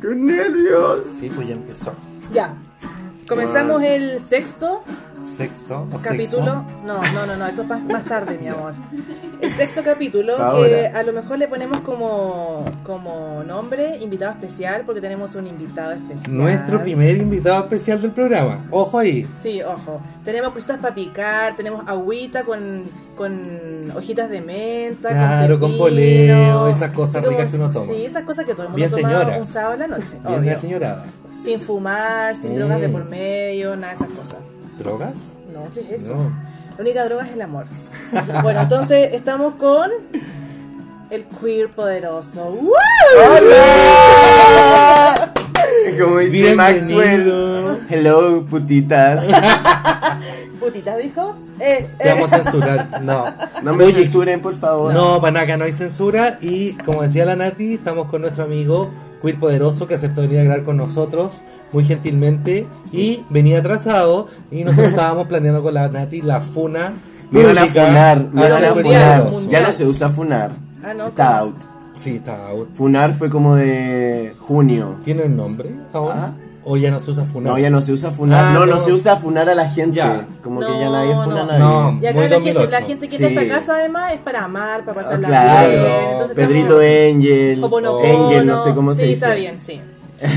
¡Qué nervios! Sí, pues ya empezó. Ya. Comenzamos el sexto Sexto o capítulo. sexo. No, no, no, no, eso es más, más tarde, mi amor. El sexto capítulo Ahora. que a lo mejor le ponemos como, como nombre invitado especial porque tenemos un invitado especial. Nuestro primer invitado especial del programa. Ojo ahí. Sí, ojo. Tenemos cositas para picar, tenemos agüita con, con hojitas de menta, Claro, con pepino, poleo, esas cosas ricas que uno toma. Sí, esas cosas que todo el mundo Bien toma señora. un sábado en la noche. Bien obvio. señorada. Sin fumar, sin Mm. drogas de por medio, nada de esas cosas. ¿Drogas? No, ¿qué es eso? No. La única droga es el amor. bueno, entonces estamos con el queer poderoso. ¡Woo! ¡Hola! Como dice Bienvenido. Maxwell. Hello, putitas. ¿Putita dijo? Eh, Te eh. vamos a censurar. No. No me Oye, censuren, por favor. No, para nada, no hay censura. Y como decía la Nati, estamos con nuestro amigo Queer Poderoso que aceptó venir a grabar con nosotros muy gentilmente. Y venía atrasado. Y nosotros estábamos planeando con la Nati la funa. Me iban a funar, me a iban a funar. Ya no se usa funar. Ah, no, Está ¿cómo? out. Sí, está out. Funar fue como de junio. ¿Tiene un nombre ahora? Ah. ¿O ya no se usa funar? No, ya no se usa funar. Ah, no, no, no. se usa funar a la gente. Ya. Como No, que ya nadie funa no. a nadie. No. Y acá la gente, 2008. la gente que entra a Sí. esta casa además es para amar, para Ah, pasarla claro. bien. Entonces Pedrito estamos- Angel. Hoponopono. Angel, no sé cómo sí, se dice. está bien, sí.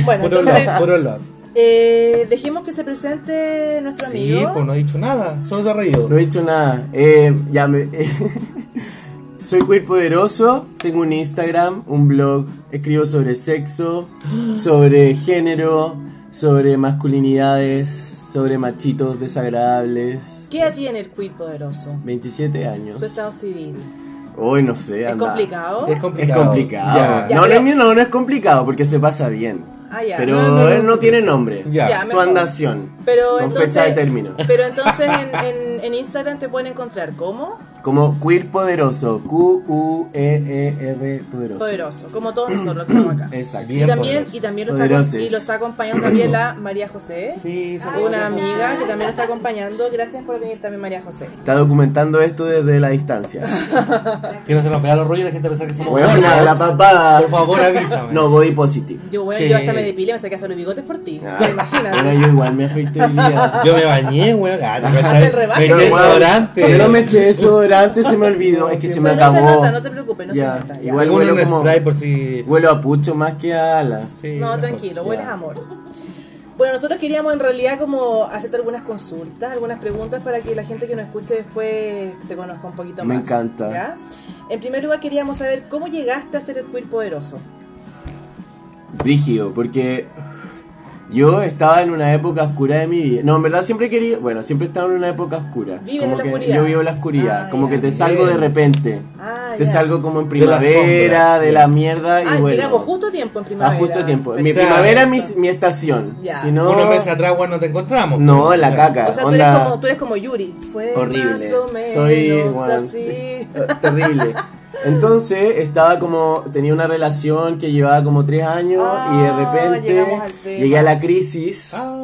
Bueno, Puro entonces, love, puro love. eh, dejemos que se presente nuestro Sí, amigo. pues no ha dicho nada. Solo se ha reído. No he dicho nada. Eh, ya me. Soy queer poderoso, tengo un Instagram, un blog, escribo sobre sexo, sobre género, sobre masculinidades, sobre machitos desagradables. ¿Qué edad tiene el queer poderoso? 27 años. Su estado civil. Hoy no sé, ¿Es anda. complicado? Es Es complicado. Ya, no, pero- no, no, no es complicado porque se pasa bien. Ah. Pero No, no, no. él no tiene nombre. Su andación. Pero con entonces, fecha de término. Pero entonces en, en, en Instagram te pueden encontrar como Como queer poderoso. Q-U-E-E-R poderoso. poderoso, como todos nosotros que estamos acá. Exacto. Y también, y también lo está, y lo está acompañando también la María José, Sí, una amiga que también lo está acompañando. Gracias por venir también María José. Está documentando esto desde la distancia. Que no se nos pega los rollos y la gente pensar que somos Bueno, buenas. la papada. Por favor, avísame. No, body positive. Yo, bueno, Sí. yo hasta me depilé, me saqué hasta los bigotes por ti. Ah, ¿Te imaginas? Bueno, yo igual me afecté el día. Yo me bañé, weón. Ah. Me eché desodorante. Yo no me eché desodorante, se me olvidó. Es que se me Pero no se acabó. nota, no te preocupes, no Ya, se nota. ya. igual Alguno huelo un como- spray por si. Huelo a pucho más que a alas. Sí, No, mejor. tranquilo, hueles a amor. Bueno, nosotros queríamos en realidad como hacerte algunas consultas, algunas preguntas para que la gente que nos escuche después te conozca un poquito Me más. encanta. ¿ya? En primer lugar queríamos saber cómo llegaste a ser el queer poderoso. Brígido, porque yo estaba en una época oscura de mi vida. No, en verdad siempre quería, bueno, siempre estaba en una época oscura. Vives como en la que oscuridad. Yo vivo en la oscuridad, Ah, como ya. que te salgo de repente. Ah, te ya. salgo como en De primavera, sombras, de sí. la mierda y Ah, bueno. llegamos justo a tiempo en a primavera. justo tiempo. Mi primavera es mi, mi estación. Ya. Si no, Unos meses atrás, weón, no te encontramos. No, en la caca. O sea, tú onda- eres, como, tú eres como Yuri. Fue horrible. más o menos Soy bueno, así. terrible. Entonces estaba como, tenía una relación que llevaba como tres años y de Ah, repente llegué a la crisis Ah.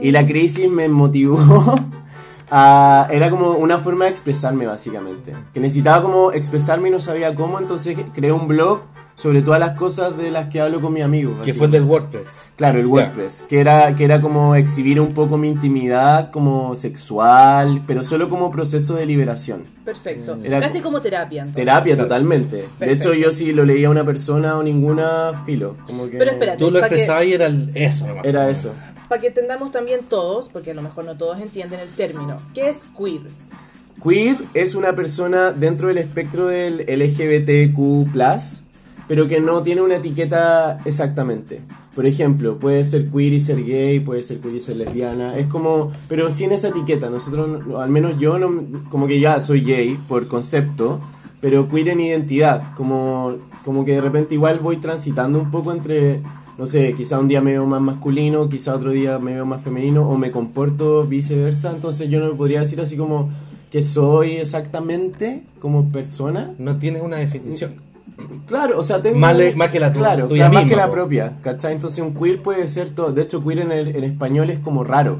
y la crisis me motivó a, era como una forma de expresarme básicamente, que necesitaba como expresarme y no sabía cómo, entonces creé un blog sobre todas las cosas de las que hablo con mis amigos. Que fue el del WordPress. Claro, el. WordPress, que era, que era como exhibir un poco mi intimidad como sexual, pero solo como proceso de liberación. Perfecto. Era Casi co- como terapia. entonces. Terapia totalmente. De hecho, yo si lo leía a una persona o ninguna, filo. Como que Pero espérate. Tú lo Pa' que- expresabas y era el- eso nomás. Era eso. Para que entendamos también todos, porque a lo mejor no todos entienden el término. ¿Qué es queer? Queer es una persona dentro del espectro del LGBTQ+, pero que no tiene una etiqueta exactamente. Por ejemplo, puede ser queer y ser gay, puede ser queer y ser lesbiana, es como, pero sin esa etiqueta. Nosotros, no- al menos yo, no, como que ya soy gay por concepto, pero queer en identidad, como, como que de repente igual voy transitando un poco entre, no sé, quizá un día me veo más masculino, quizá otro día me veo más femenino, o me comporto viceversa, entonces yo no podría decir así como que soy exactamente como persona. No tienes una definición. Claro, o sea, tengo... Más le- más que la claro, tuya claro, más misma, que la po. propia, ¿cachai? Entonces un queer puede ser todo, de hecho queer en, el, en español es como raro.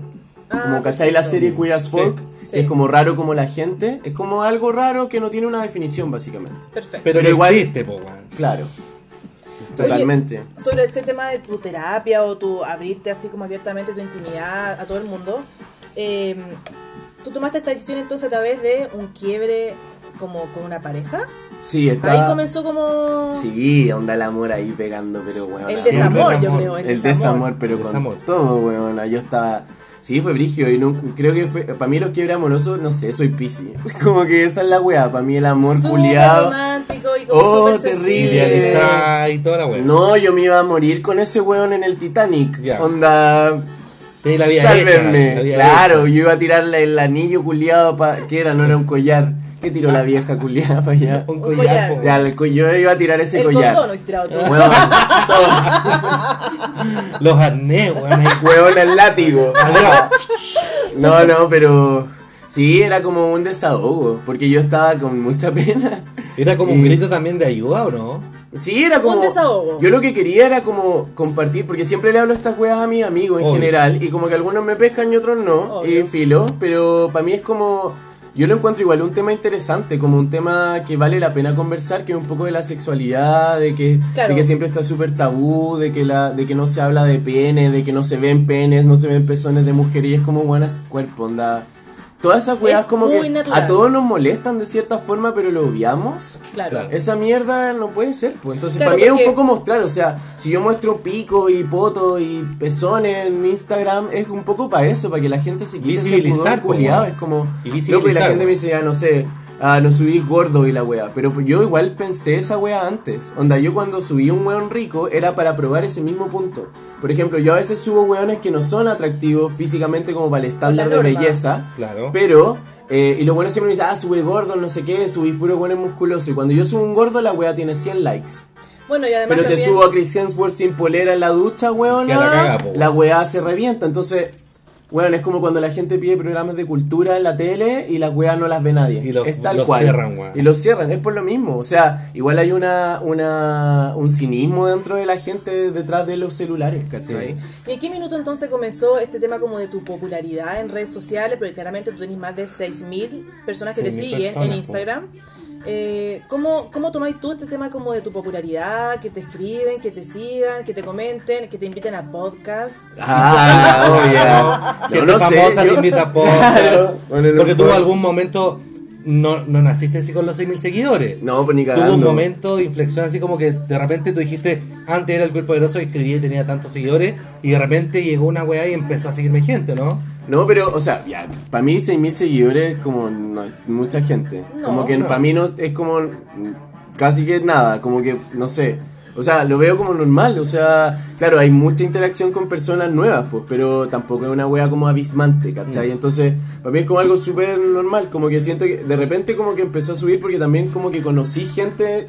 Ah, como, ¿cachai? La serie Queer as Folk Sí. es como raro como la gente, es como algo raro que no tiene una definición básicamente. Perfecto. Pero, Pero igual- existe, po. Claro. Totalmente. Sobre este tema de tu terapia o tu abrirte así como abiertamente tu intimidad a todo el mundo, eh, ¿tú tomaste esta decisión entonces a través de un quiebre como con una pareja? Sí, Ahí está. comenzó como... Sí, onda el amor ahí pegando, pero weón. El desamor, el yo creo. El, El desamor, pero El con todo, weón. Yo estaba. Sí, fue brigio y no, creo que fue. Para mí, los quiebres amorosos, no sé, soy pisi. Como que esa es la weá. Para mí, el amor culiado. romántico y como Oh, terrible. Y toda la wea. No, yo me iba a morir con ese weón en el Titanic. Onda. Sí, la vida hecha, Sálvenme. la vida Claro, hecha. yo iba a tirarle el anillo culiado. Pa... ¿Qué era? No era un collar. ¿Qué tiró la vieja culiada para allá? Un Un collar. Ya, el yo iba a tirar ese El collar. condón tirado todo. Los arnés, weón. ahí. Huevón el látigo. No, no, pero sí, era como un desahogo, porque yo estaba con mucha pena. Era como Y- un grito también de ayuda, ¿o no? Sí, era como... Un desahogo. Yo lo que quería era como compartir, porque siempre le hablo estas weas a mis amigos en Obvio. general, y como que algunos me pescan y otros no, Obvio. y filo, pero para mí es como... Yo lo encuentro igual un tema interesante, como un tema que vale la pena conversar, que es un poco de la sexualidad, de que, Claro. de que siempre está súper tabú, de que, la, de que no se habla de pene, de que no se ven penes, no se ven pezones de mujer, y es como buenas cuerpo, onda. Todas esas weas Es como que natural. a todos nos molestan de cierta forma, pero lo obviamos. Claro. Claro. Esa mierda no puede ser, pues. Entonces, Claro, para mí es un porque- poco mostrar, o sea, si yo muestro pico y poto y pezones en Instagram, es un poco para eso, para que la gente se quite ese Visibilizar, pudor culiado. Es como, Y loco, y visibilizar, la gente me dice, ya no sé, ah, no subís gordo y la wea. Pero yo igual pensé esa wea antes. Onda, yo cuando subí un weón rico era para probar ese mismo punto. Por ejemplo, yo a veces subo weones que no son atractivos físicamente como para el estándar de belleza. Claro. Pero, eh, y los buenos siempre me dicen, ah, sube gordo, no sé qué, subís puro bueno musculoso. Y cuando yo subo un gordo, la wea tiene 100 likes. Bueno, y además Pero te también- subo a Chris Hemsworth sin polera en la ducha, weón. Que la caga, po, La weá se revienta. Entonces, weón, es como cuando la gente pide programas de cultura en la tele y las weas no las ve nadie. Y los- es tal los cual. cierran, weón. Y los cierran, es por lo mismo. O sea, igual hay una, una un cinismo dentro de la gente detrás de los celulares, ¿cachai? ¿Y en qué minuto entonces comenzó este tema como de tu popularidad en redes sociales? Porque claramente tú tenés más de 6.000 personas que te 6.000 siguen personas, en po. Eh, ¿cómo, ¿Cómo tomáis tú este tema como de tu popularidad? Que te escriben, que te sigan, que te comenten, que te inviten a podcast. Ah, obvio. No, no sé, famosa yo- te invita a podcast. Claro. Bueno, no Porque puedo. algún momento no, no naciste así con los 6.000 seguidores. No, pues ni Tuvo cagando. un momento de inflexión así como que de repente tú dijiste, antes era el cuerpo poderoso y escribía y tenía tantos seguidores, y de repente llegó una weá y empezó a seguirme gente, ¿no? No, pero, o sea, ya, para mí 6.000 seguidores es como no, mucha gente. No, como que no. para mí no es como casi que nada, como que, no sé. O sea, lo veo como normal, o sea, claro, hay mucha interacción con personas nuevas, pues, pero tampoco es una wea como abismante, ¿cachai? Mm. Entonces, para mí es como algo súper normal, como que siento que de repente como que empezó a subir porque también como que conocí gente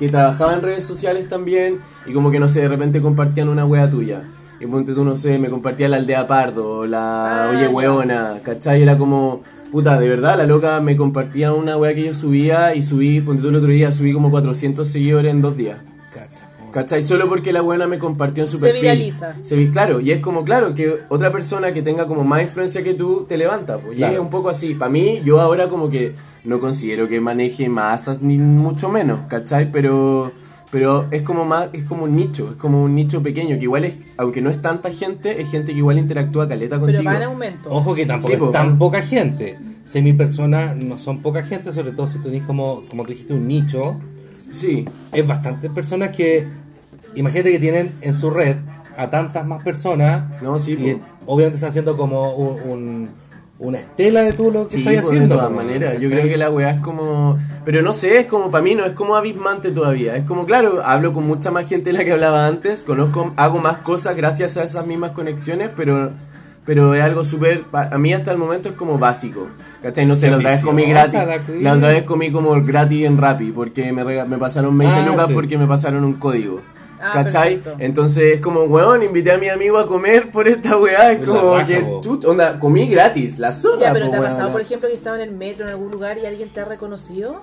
que trabajaba en redes sociales también y como que no sé, de repente compartían una wea tuya. Y ponte tú, no sé, me compartía la aldea Pardo, o la Ah, Oye. Weona, ¿cachai? Era como, puta, de verdad, la loca me compartía una wea que yo subía y subí, ponte tú el otro día, subí como 400 seguidores en dos días. Cacha. ¿Cachai? Solo porque la buena me compartió en su Se perfil. viraliza. Se vi- claro, y es como, claro, que otra persona que tenga como más influencia que tú te levanta. Pues, y Claro. es un poco así. Para mí, yo ahora como que no considero que maneje masas ni mucho menos, ¿cachai? Pero, pero es como más, es como un nicho, es como un nicho pequeño, que igual es, aunque no es tanta gente, es gente que igual interactúa caleta contigo. Pero va en aumento. Ojo que tampoco Sí, po. es tan poca gente. 6.000 personas no son poca gente, sobre todo si tú tenés como, como tú dijiste, un nicho. Sí, Es bastantes personas que, imagínate que tienen en su red a tantas más personas. No, sí, Y po. obviamente están haciendo como un, un- una estela de tú lo que Sí, estás pues, haciendo. de todas po, maneras. Yo creo que la weá es como. Pero no sé, es como para mí, no es como abismante todavía. Es como, claro, hablo con mucha más gente de la que hablaba antes. Conozco, hago más cosas gracias a esas mismas conexiones, pero. Pero es algo súper. A mí hasta el momento es como básico. ¿Cachai? No sé, la otra vez comí gratis. La otra vez comí como gratis en Rappi porque me, rega- me pasaron 20 Ah, lucas sí. porque me pasaron un código. Ah, ¿Cachai? perfecto. Entonces es como, weón, invité a mi amigo a comer por esta weá. Es como raja, que, chut, onda, comí gratis, la zorra, Ya, pero po, ¿te ha pasado, por ejemplo, que estaba en el metro en algún lugar y alguien te ha reconocido?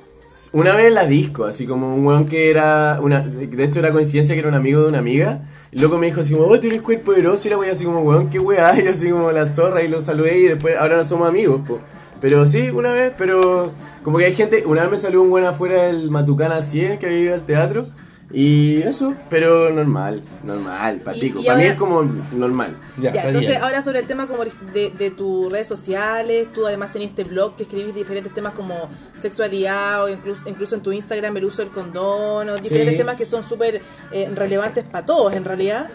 Una vez en la disco, así como un weón que era una, de hecho era coincidencia que era un amigo de una amiga, y luego me dijo así como, oh, tú eres cuerpo poderoso, y la wea así como, weón, qué weá, y así como la zorra, y lo saludé, y después, ahora no somos amigos, po. Pero sí, una vez, pero como que hay gente, una vez me salió un weón afuera del Matucana 100 que vive al teatro, Y eso, pero normal, normal, patico. y Para mí ahora- es como normal. Ya, está entonces bien. ahora sobre el tema como de, de tus redes sociales, tú además tenías este blog que escribís diferentes temas como sexualidad o incluso, incluso en tu Instagram el uso del condón o diferentes Sí. temas que son súper eh, relevantes para todos en realidad.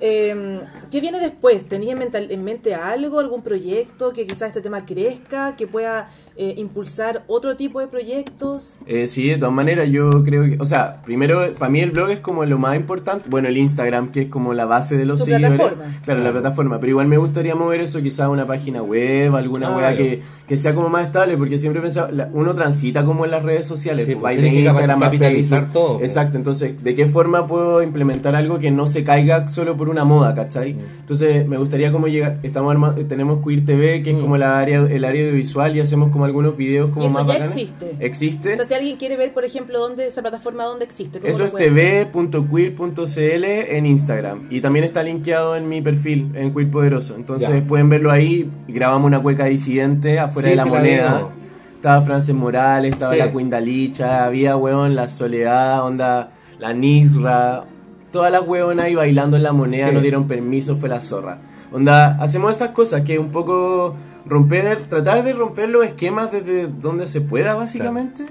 Eh, ¿Qué viene después? ¿Tenías en, mental- en mente algo, algún proyecto que quizás este tema crezca, que pueda eh, impulsar otro tipo de proyectos? Eh, sí, de todas maneras, yo creo que, o sea, primero, para mí el blog es como lo más importante, bueno, el Instagram, que es como la base de los Tu seguidores. plataforma. Claro, la plataforma, pero igual me gustaría mover eso quizás a una página web, alguna Claro. weá que, que sea como más estable, porque siempre he pensado, la- uno transita como en las redes sociales, Sí, pues, pues, de que Instagram a capitalizar Facebook. todo, pues. Exacto, entonces, ¿de qué forma puedo implementar algo que no se caiga solo por una moda, cachai? Mm. Entonces, me gustaría como llegar, estamos arma- tenemos Queer TV, que es Mm. como la área, el área audiovisual, y hacemos como algunos videos como Y eso más ya bacanes. existe. Existe. O sea, si alguien quiere ver, por ejemplo, dónde esa plataforma dónde existe, ¿cómo Eso es tv.queer.cl en Instagram. Y también está linkeado en mi perfil, en Queer Poderoso. Entonces Ya. pueden verlo ahí. Grabamos una cueca disidente afuera Sí, de la sí moneda. Estaba Frances Morales, estaba Sí. la Quindalicha, había weón la Soledad, onda, la Nisra. Todas las weonas ahí bailando en la moneda, Sí. no dieron permiso, fue la zorra. Onda, hacemos esas cosas que un poco romper, tratar de romper los esquemas desde donde se pueda, básicamente.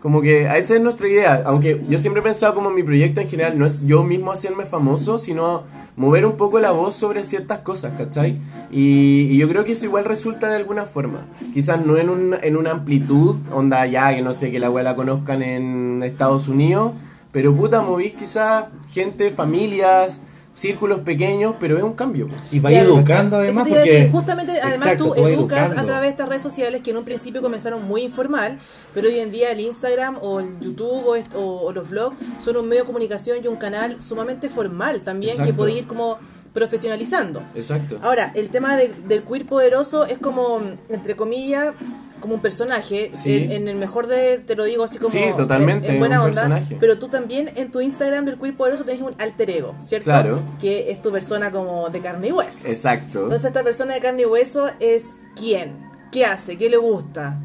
Como que a esa es nuestra idea, aunque yo siempre he pensado como mi proyecto en general no es yo mismo hacerme famoso, sino mover un poco la voz sobre ciertas cosas, ¿cachai? Y, y yo creo que eso igual resulta de alguna forma. Quizás no en, un, en una amplitud, onda ya, que no sé, que la weá la conozcan en Estados Unidos, pero puta, movís quizás gente, familias, círculos pequeños, pero es un cambio. Y Ya, educando además porque... decir, justamente, además Exacto, tú educas a través de estas redes sociales que en un principio comenzaron muy informal, pero hoy en día el Instagram o el YouTube o, est- o- o los blogs son un medio de comunicación y un canal sumamente formal también que puede ir como profesionalizando. Exacto. Ahora, el tema de- del queer poderoso es como, entre comillas, como un personaje, Sí. en, en el mejor de, te lo digo así como Sí, totalmente, en, en buena un onda, personaje. pero tú también en tu Instagram del queer poderoso tenés un alter ego, ¿cierto? Claro. Que es tu persona como de carne y hueso. Exacto. Entonces esta persona de carne y hueso es quién, qué hace, qué le gusta.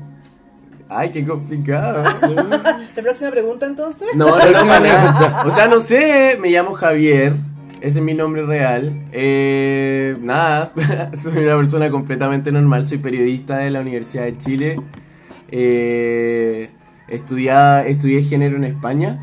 Ay, qué complicado. La próxima pregunta entonces. No, no, para nada. O sea, no sé, me llamo Javier. Ese es mi nombre real. Eh, nada, soy una persona completamente normal. Soy periodista de la Universidad de Chile. Eh, estudié género en España,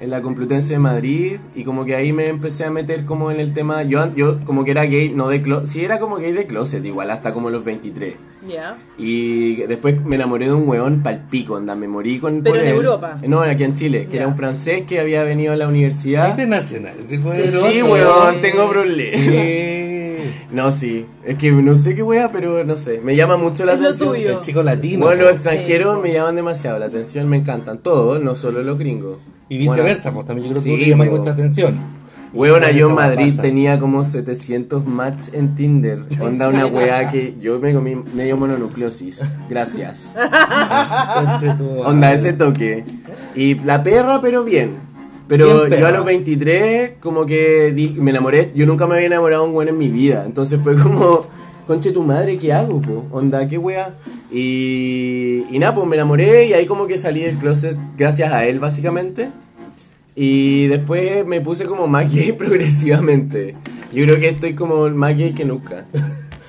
en la Complutense de Madrid. Y como que ahí me empecé a meter como en el tema. Yo, yo como que era gay, no de closet. Sí, era como gay de closet, igual, hasta como los 23. Ya. Y después me enamoré de un weón palpico, anda, me morí con Pero por en él. Europa. No, aquí en Chile, que era un francés que había venido a la universidad. Internacional. Sí, poderoso. weón, tengo problemas. Sí. No, sí, es que no sé qué wea, pero no sé, me llama mucho la Es lo atención. tuyo. El chico latino. Bueno, los extranjeros Sí. me llaman demasiado la atención, me encantan todos, no solo los gringos. Y viceversa, pues también yo creo que Sí, tú te llamas mucha atención. Igual yo en Madrid pasa. tenía como 700 match en Tinder. Onda una weá que yo me comí medio mononucleosis. Gracias. Onda ese toque. Y la perra, pero bien. Pero Bien yo a los 23, como que di- me enamoré. Yo nunca me había enamorado de un weón en mi vida. Entonces fue como, conche tu madre, ¿qué hago, po? Onda, qué wea. Y, y nada, pues me enamoré y ahí como que salí del closet gracias a él, básicamente. Y después me puse como más gay progresivamente. Yo creo que estoy como más gay que nunca.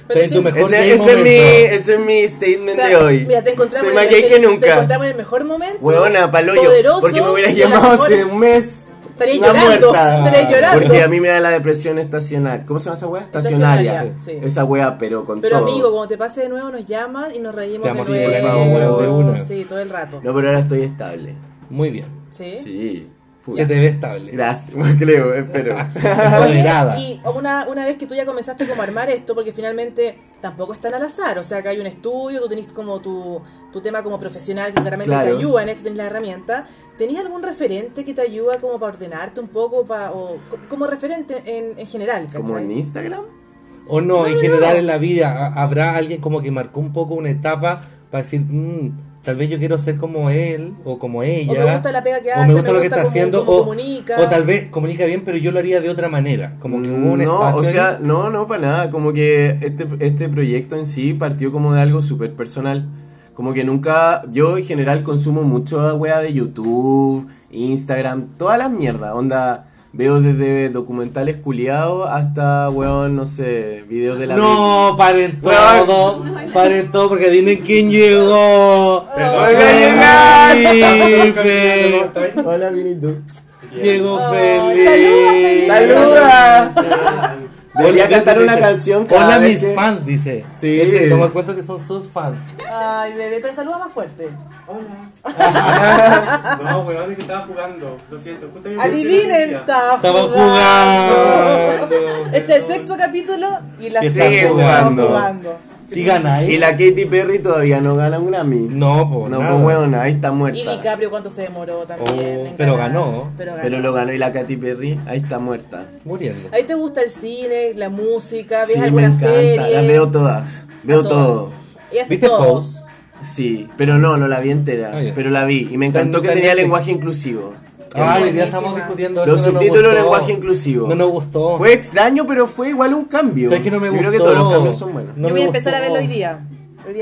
Pero en tu mejor Ese, ese es mi, ese es mi O statement sea, de hoy. Mira, te encontramos, Estoy más gay el- que te nunca. encontramos en el mejor momento. Huevona, palo yo. poderoso, Porque me hubieras llamado hace un mes. Estaría una llorando, muerta. estaría llorando. Porque a mí me da la depresión estacional. ¿Cómo se llama esa wea? Estacionaria. Estacionaria, sí. Esa wea, pero con Pero todo. amigo, como te pase de nuevo, nos llamas y nos reímos Te de nuevo. poner de una. Sí, todo el rato. No, pero ahora estoy estable. Muy bien. Sí. Sí. Se te ve estable. Gracias, creo, espero. Oye, y una, una vez que tú ya comenzaste como a armar esto, porque finalmente tampoco es tan al azar, o sea que hay un estudio, tú tenés como tu, tu tema como profesional que claramente Claro. te ayuda en esto, tenés la herramienta. ¿Tenías algún referente que te ayuda como para ordenarte un poco, pa- o co- como referente en, en general? Como en Instagram. O no, en No, general no. en la vida ha- habrá alguien como que marcó un poco una etapa para decir, "Mm, tal vez yo quiero ser como él o como ella. O me gusta la pega que o hace, me gusta me lo que gusta está haciendo. O, comunica. o tal vez comunica bien, pero yo lo haría de otra manera. Como que hubo un no, espacio. o ahí. sea, no, no, para nada. Como que este, este proyecto en sí partió como de algo súper personal. Como que nunca, yo en general consumo mucho wea de YouTube Instagram, todas las mierdas. Onda, veo desde documentales culiados hasta, weón, no sé, videos de la No, paren todo, paren todo porque adivinen quién llegó. Felipe. Hola, Vinito. Llegó Felipe. ¡Saluda! Debería Hola, cantar dice- una canción cada Hola vez mis que- fans, dice. Sí. Él se toma cuenta que son sus fans. Ay, bebé, pero saluda más fuerte. No, weón, es que estaba jugando. Lo siento, justo yo Adivinen, estaba Estaba jugando. jugando. Este es el sexto capítulo y la Y sigue estaba jugando. Y gana Y la Katy Perry todavía no gana un Grammy. No, pues No, nada. pues weón, ahí está Y muerta. DiCaprio cuánto se demoró también. Oh, pero ganó. Pero ganó. Pero lo ganó y la Katy Perry, ahí está muerta. Muriendo. ¿Ahí te gusta el cine, la música? ¿Ves Sí, me alguna encanta, serie? las veo todas. Veo todo. Y ¿Viste todos. Pose? Sí, pero no, no la vi entera. Ah, ya. Pero la vi y me encantó que tenía Netflix. lenguaje inclusivo. Ay, hoy día buenísima. estamos discutiendo eso. Los no subtítulos lenguaje inclusivo. No nos gustó. Fue extraño, pero fue igual un cambio. ¿Sabes que no me Yo gustó? creo que todos los cambios son buenos. No Yo me voy a empezar a verlo hoy día.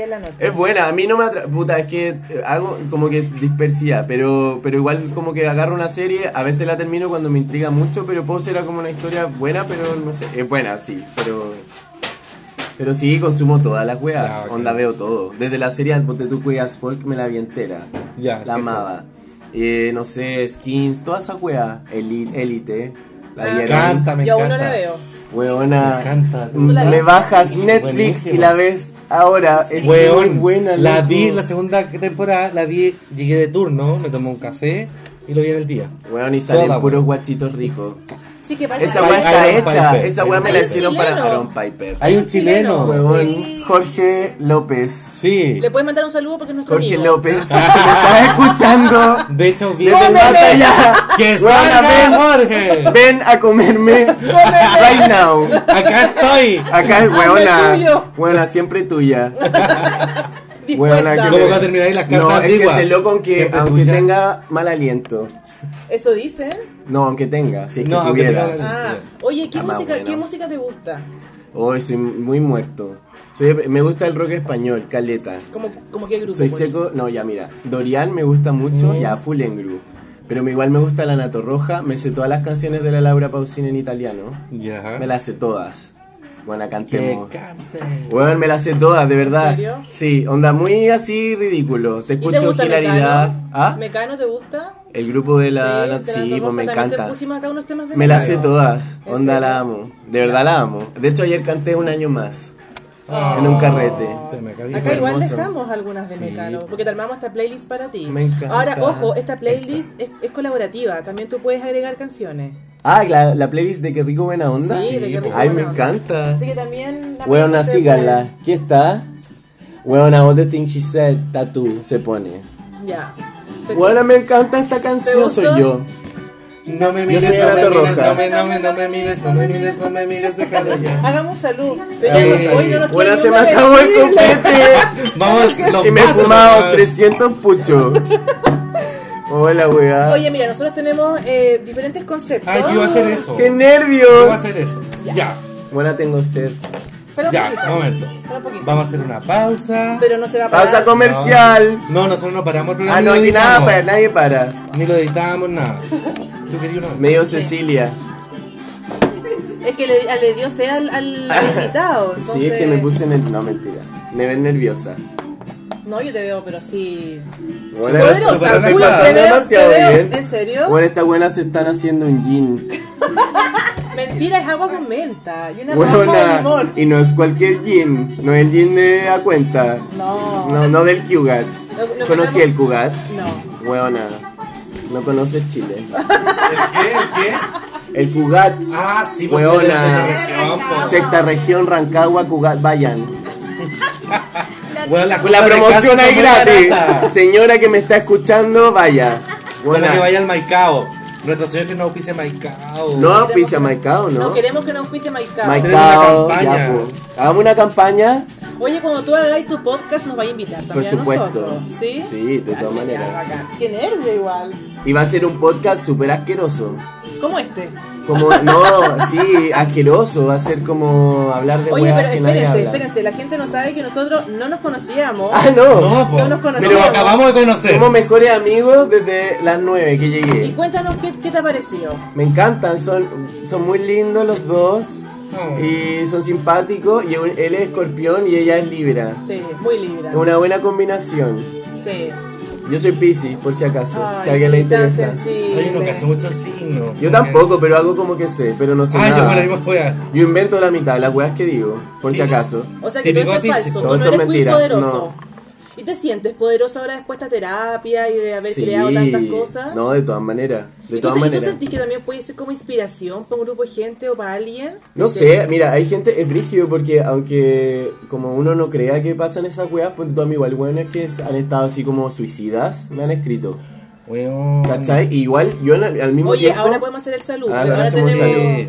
La noche. Es buena, a mí no me atra... Puta, es que eh, hago como que dispersia, pero, pero igual como que agarro una serie, a veces la termino cuando me intriga mucho, pero Pose era como una historia buena, pero no sé, es buena, sí, pero... Pero sí, consumo todas las weas, onda veo todo. Desde la serie Ponte tú Weas Folk me la vi entera, Ya, la sí, amaba. Eh, no sé, Skins, todas esas weas, Elite, la Ah, Me encanta, me Yo aún no la veo. Weona, Me encanta. mm, la le ves? bajas Netflix Buenísimo. y la ves ahora, es muy buena. la loco. vi la segunda temporada, la vi, llegué de turno, me tomé un café y lo vi en el día. Weón, y salen puros guachitos ricos. Sí, que parece Esa que- weá está Iron hecha, Piper. esa weá me Hay la un hicieron chileno. para Aaron Piper. Hay un chileno. chileno. Weón, Sí. Jorge López. Sí. Le puedes mandar un saludo porque es nuestro Jorge amigo. López, si me estás escuchando, De hecho, vi desde más allá, ¡Que Weona, salga ven, Jorge! ven a comerme right now. Acá estoy. Acá es Hazme weona, tuyo. weona, siempre tuya. Dispuesta. Weona, que ¿Cómo va a terminar ahí las cartas No, es que antiguas? se lo con que Siempre aunque tuya. tenga mal aliento. Eso dicen. No, aunque tenga, si es que No, aunque tuviera. tenga- Ah, oye, ¿qué Ah, música, bueno. ¿qué música te gusta? Hoy soy muy muerto. Soy- me gusta el rock español, caleta. ¿Cómo, cómo qué grupo? Soy seco, no, ya mira, Dorian me gusta mucho, Mm. ya full engru. Pero igual me gusta la Nato Roja, me sé todas las canciones de la Laura Pausini en italiano. Ya. Me las sé todas. Bueno, Que cantemos. cante. Bueno, me las sé todas, de verdad. ¿En serio? Sí, onda muy así ridículo. Te ¿Y te escucho gusta hilaridad. Mecano? ¿Ah? ¿Mecano te gusta? El grupo de la Sí, la pues me encanta. Te pusimos acá unos temas de Me las sé todas. ¿En Onda la amo. De verdad la amo. De hecho ayer canté un año más. Ah. En un carrete. Acá igual hermoso. dejamos algunas de Sí. Mecano, porque te armamos esta playlist para ti. Me encanta. Ahora, ojo, esta playlist es, es colaborativa, también tú puedes agregar canciones. Ah, la, la playlist de Qué Rico Buena Onda. Sí, de Qué Rico Ay, Buena me Onda. encanta. Así que también... se síganla. Aquí está. Weona, all the things she said, tattoo, se pone. Ya. Se- Weona, me encanta esta canción, soy yo. No me mires, no me mires, no me, no me, no me mires, no me mires, no me mires, déjalo ya. Hagamos salud. Ya hoy no quiere se me acabó el copete. Vamos, los y me he fumado nomás. 300 puchos. Hola, weá. Oye, mira, nosotros tenemos eh, diferentes conceptos. Ay, yo iba a hacer eso. ¡Qué Yo iba a nervios! hacer eso. Ya, Buena, tengo sed. Un ya, poquito. momento. Vamos a hacer una pausa. Pero no se va a parar. Pausa comercial. No, nosotros no paramos el programa. Ah, ni no, aquí nada para, nadie para. Ni lo editamos, nada. ¿Tú querías una? Me dio Cecilia. Es que le, le dio sed al, al, al invitado. Sí, es que me puse en No, mentira. Me ven nerviosa. No, yo te veo, pero sí. Bueno, Poderosa, muy- te veo- demasiado te veo- bien. ¿En serio? Bueno, estas buenas se están haciendo un gin. Mentira, es agua con menta y una de limón. Y no es cualquier gin. No es el gin de a cuenta. No. No, no del Cugat. ¿Conocí el Cugat? No. Buena. No conoces Chile. ¿El qué? ¿El qué? El Cugat. Ah, sí, pues Hueona. de la po. Sexta región, Rancagua, Cugat, vayan. Bueno, la, La promoción muy gratis. Señora que me está escuchando, vaya. Bueno, Buena. que vaya al Maicao. Nuestro señor que no auspicia Maicao. No auspicia Maicao, No ¿no? queremos que nos auspicie Maicao. Maicao, ya, campaña. pues. Hagamos una campaña. Oye, cuando tú hagáis tu podcast, nos va a invitar también Por a supuesto. nosotros. ¿Sí? Sí, de todas ya, maneras. Qué nervio igual. Y va a ser un podcast súper asqueroso. Como este. Como, no, sí, asqueroso. Va a ser como hablar de Oye, weas pero que nadie espérense, habla. espérense. La gente no sabe que nosotros no nos conocíamos. Ah, no. No, po. Nos conocíamos. Pero acabamos de conocer. Somos mejores amigos desde las 9 que Y llegué. cuéntanos qué, qué te ha parecido. Me encantan, son, son muy lindos los dos. Oh. Y son simpáticos. Y él es escorpión y ella es libra. Sí, muy libre. Es una buena combinación. Sí. Yo soy Pisces, por si acaso. Ay, si a alguien le sí, tan interesa. Ay, no cacho muchos signos. Yo tampoco, pero hago como que sé, pero no sé Ah, yo nada. con la misma juega. Yo invento la mitad de las weas que digo, por si acaso. O sea que todo esto es falso, Todo tú no esto es eres muy mentira, poderoso. ¿Y te sientes poderoso ahora después de esta terapia y de haber Sí. creado tantas cosas? No, de todas maneras. De ¿Y tú, todas y tú maneras. sentís que también puede ser como inspiración para un grupo de gente o para alguien? No sé, mira, hay gente, es brígido porque aunque como uno no crea que pasan esas weas, pues mí igual weones que han estado así como suicidas, me han escrito. Weón. ¿Cachai? Igual yo al, al mismo Oye, tiempo... ahora podemos hacer el saludo. Ah, ahora ahora tenemos... salud.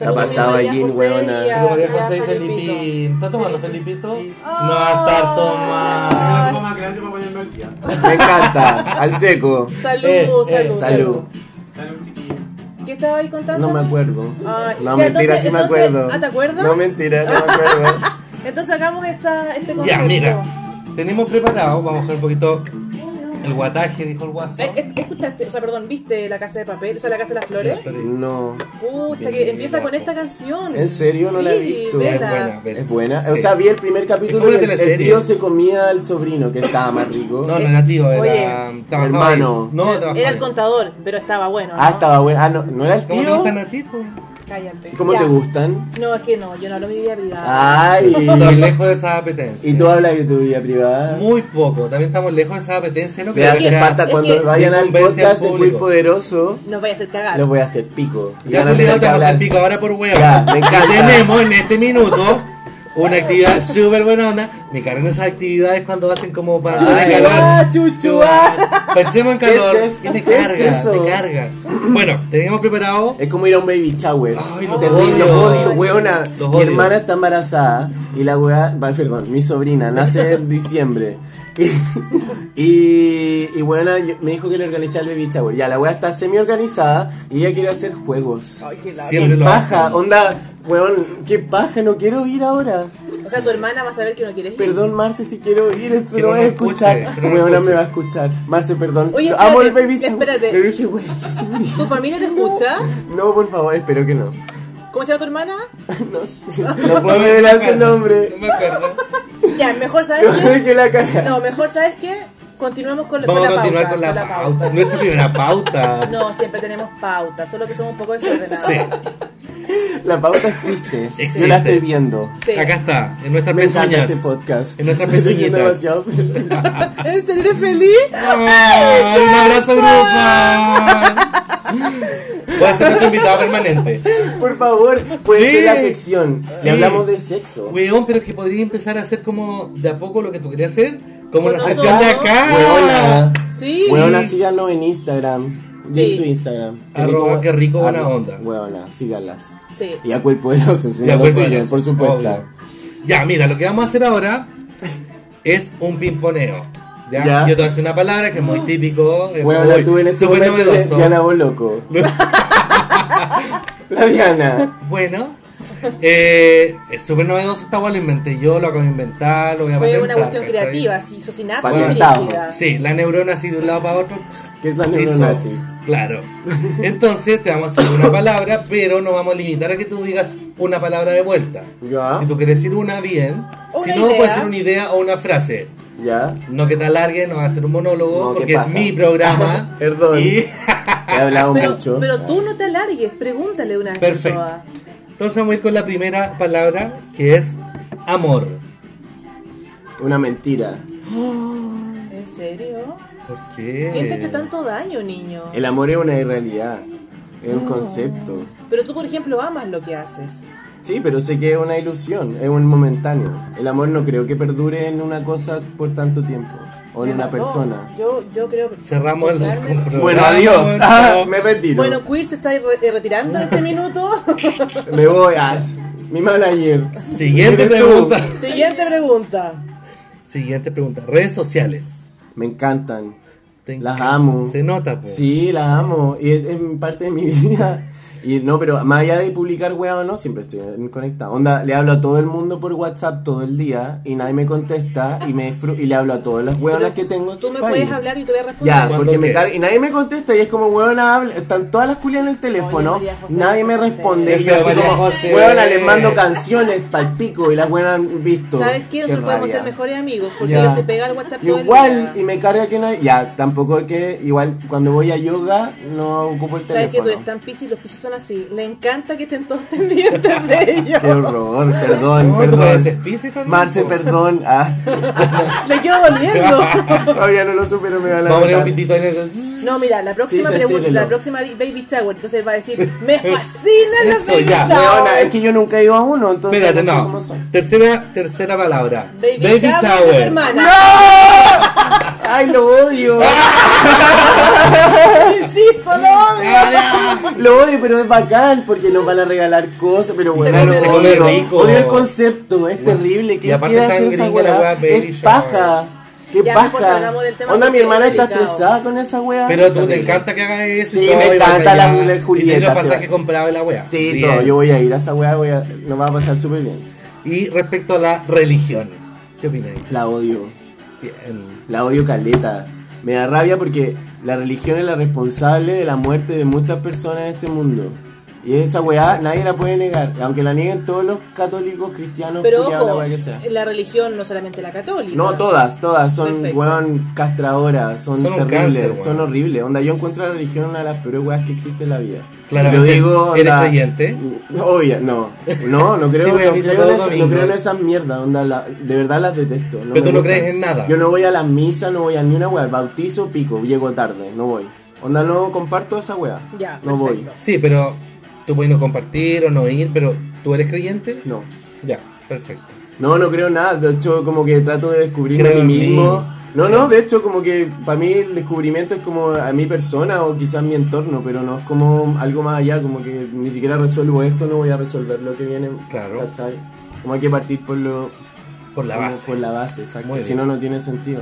La pasaba Jean, huevona. María José y. Felipín. ¿Está tomando Felipito? Sí. No va a estar Tengo tomando. ponerme al día. Me encanta, al seco. Salud, Eh, salud, eh, salud, salud. Salud, chiquillo. ¿Qué estaba ahí contando? No me acuerdo. Ay, no, mentira, entonces- sí me entonces- acuerdo. ¿Ah, te acuerdas? No, mentira, no me acuerdo. Entonces hagamos esta, este concepto. Ya, mira. Tenemos preparado, vamos a hacer un poquito el guataje, dijo el guaso. Eh, eh, ¿Escuchaste? O sea, perdón, ¿viste La Casa de Papel? O sea, La Casa de las Flores. No. Puta, que empieza con esta canción. ¿En serio? No la he visto. vela. Es buena, vela. Es buena. Sí. O sea, vi el primer capítulo y el, el tío se comía al sobrino, que estaba más rico. No, negativo, era. Oye, trabajaba hermano. ahí. No, trabajaba Era el ahí. contador, pero estaba bueno. ¿no? Ah, estaba bueno. Ah, no, ¿no era el ¿Cómo te tío? gustan a ti, po? Cállate. ¿Cómo Ya. te gustan? No, es que no, yo no hablo de mi vida privada. Ay. Estoy lejos de esa apetencia. ¿Y tú hablas de tu vida privada? Muy poco, también estamos lejos de esa apetencia. No Me creo hace que sea- falta es cuando que- vayan al Convence al podcast de Muy público. Poderoso, Nos vaya a hacer cagar. les voy a hacer pico. Y Ya, van a tener te que vamos a hablar. hacer pico ahora por huevo. Ya, me encanta. Tenemos en este minuto una actividad súper buena onda. Me cargan esas actividades cuando hacen como para Chuchuá, chuchuá. Panchemos en calor. ¿Qué es eso? ¿Qué es carga, eso? te carga. Bueno, teníamos preparado. Es como ir a un baby shower. Ay, los Terrible, odio. los odio, weona. Los Mi odio. hermana está embarazada y la weá, perdón, mi sobrina nace en diciembre. Y, y, yo- me dijo que le organizara el baby shower. Ya, la weá está semi organizada y ella quiere hacer juegos. Ay, qué lata. Siempre Qué lo paja, hacen. onda, weón, qué paja, no quiero ir ahora. O sea, tu hermana va a saber que no quieres ir. Perdón, Marce, si quiero ir, esto Que no vas a escuchar. escuche, no Weona escuche. me va a escuchar. Marce, perdón. Oye, Amo el espérate, baby shower. espérate. Le dije, weón, yo soy un ¿Tu familia te escucha? No, por favor, espero que no. ¿Cómo se llama tu hermana? No, sé, no puedo revelar su nombre. No me acuerdo. Ya, mejor sabes Yo qué. que la caga. No, mejor sabes qué. Continuemos con, Vamos con a la continuar pauta. con la pauta. Nuestra primera pauta. No, siempre tenemos pauta, solo que somos un poco desordenados. Sí, La pauta existe. Yo Existe. la estoy viendo. Sí. acá está, en nuestras Me pezuñas. este podcast. En nuestras pezuñitas. demasiado feliz. ¿En serio eres feliz? ¡Ay, un abrazo grupal! Puede ser nuestro invitado permanente. Por favor, puede Sí. ser la sección. Si Sí. hablamos de sexo. Weón, pero es que podría empezar a hacer como de a poco lo que tú querías hacer. Como la sección de acá. Weona. Sí. Weona, síganlo en Instagram. Sí. Di tu Instagram. Arroba qué rico, buena arroba- onda. Weona, síganlas. Sí. Y a Cuerpo Poderoso, si Ya, no pues, lo bueno, siguen, por supuesto. obvio. Ya, mira, lo que vamos a hacer ahora es un pimponeo. ¿Ya? Ya. Yo te voy a decir una palabra que es muy típico. es Weona, muy- tú en este momento de novedoso. Diana Boloco. La Diana. Bueno, eh, es súper novedoso esta weá, lo inventé yo, lo acabo de inventar, lo voy a Fue una cuestión creativa, sí, hizo sinapsis. Sí, la neurona así de un lado para otro. Que es la neuronasis. Claro. Entonces te vamos a hacer una palabra, pero no vamos a limitar a que tú digas una palabra de vuelta. Ya. Si tú quieres decir una, bien. Si no, idea. puede ser una idea o una frase. ¿Ya? No que te alargue, no va a ser un monólogo, No, porque es mi programa. Perdón. Y... He hablado Pero, mucho. pero tú no te alargues, pregúntale una vez Perfecto. Entonces vamos a ir con la primera palabra, que es amor. Una mentira. ¿En serio? ¿Por qué? ¿Quién te ha hecho tanto daño, niño? El amor es una irrealidad. Es un concepto. Pero tú, por ejemplo, amas lo que haces. Sí, pero sé que es una ilusión, es un momentáneo. El amor no creo que perdure en una cosa por tanto tiempo. O en Me una mató. persona. Yo, yo creo Cerramos el. Bueno, adiós. Ah, me retiro. Bueno, Queer se está re- eh, retirando en este minuto. Me voy a mi manager. Siguiente pregunta. Siguiente pregunta. Siguiente pregunta. Redes sociales. Me encantan. Te Las encanta. amo. Se nota, po. Sí, las amo. Y es, es parte de mi vida. Y no, pero más allá de publicar weá o no, siempre estoy conectado. Onda, le hablo a todo el mundo por WhatsApp todo el día y nadie me contesta y me y le hablo a todas las weonas que tengo. Tú me puedes hablar y te voy a responder. Ya, porque me carga y nadie me contesta y es como weona habla, están todas las culias en el teléfono, Oye, María José, nadie me responde y yo así María como José. weona les mando canciones pa'l pico y las weonas han visto. ¿Sabes qué? Nosotros podemos ser mejores amigos porque Ya. ellos te pegan el WhatsApp todo el Igual, día. y me carga que no hay. Ya, tampoco que. Igual, cuando voy a yoga, no ocupo el ¿Sabes que tú teléfono. eres tan piscis? Los piscis son así. Le encanta que estén todos pendientes de ellos. Qué horror, perdón, No, perdón. Marce, perdón. Ah, Le quedo doliendo. todavía no lo supero, me va a la Vamos a poner un pitito en el... No, mira, la próxima Sí, pregunta, la próxima baby shower, entonces va a decir, me fascinan los Eso, baby ya. Weona, es shower. que yo nunca he ido a uno, entonces Espérate, no sé no. cómo son. Tercera, tercera palabra. Baby, shower de tu hermana. ¡Ay, lo odio! Insisto, lo odio. Lo odio, pero es bacán porque nos van a regalar cosas, pero bueno, lo se come odio. rico. Odio el concepto, es terrible. Y ¿Qué aparte quiere tan hacer esa weá? weá, Es paja. ¿Qué Ya, paja? Onda, mi hermana es está estresada con esa weá. Pero tú te encanta que hagas eso. Sí, y me y encanta la- Y Julieta, tienes los sí. pasajes comprados de la wea. Sí, Bien. todo. Yo voy a ir a esa weá, voy a, nos va a pasar súper bien. Y respecto a la religión, ¿qué opinas? La odio. La odio caleta. Me da rabia porque la religión es la responsable de la muerte de muchas personas en este mundo. Y esa weá nadie la puede negar. Aunque la nieguen todos los católicos, cristianos, Pero culiados, la ojo, weá que sea. la religión no solamente la católica. No, todas, todas son Perfecto. weón castradoras, son, Son terribles, cáncer, son horribles. Onda, yo encuentro la religión una de las peores weas que existe en la vida. Claramente, Lo digo, ¿eres onda- creyente? Obvio, no. No, no creo, Sí, voy no, creo en los no creo en esas mierdas, onda, la- de verdad las detesto. Pero No me tú no gustan. crees en nada. Yo no voy a la misa, no voy a ni una wea, bautizo, pico, llego tarde, no voy. Onda, no comparto esa wea. Ya, no voy. perfecto. Sí, pero tú puedes no compartir o no ir, pero ¿tú eres creyente? No. Ya, perfecto. No, no creo nada. De hecho, como que trato de descubrirme a mí mismo. No, no, de hecho, como que para mí el descubrimiento es como a mi persona o quizás mi entorno, pero no es como algo más allá, como que ni siquiera resuelvo esto, no voy a resolver lo que viene. Claro. ¿Cachai? Como hay que partir por lo. Por la base. Por la base, exacto. Si no, no tiene sentido.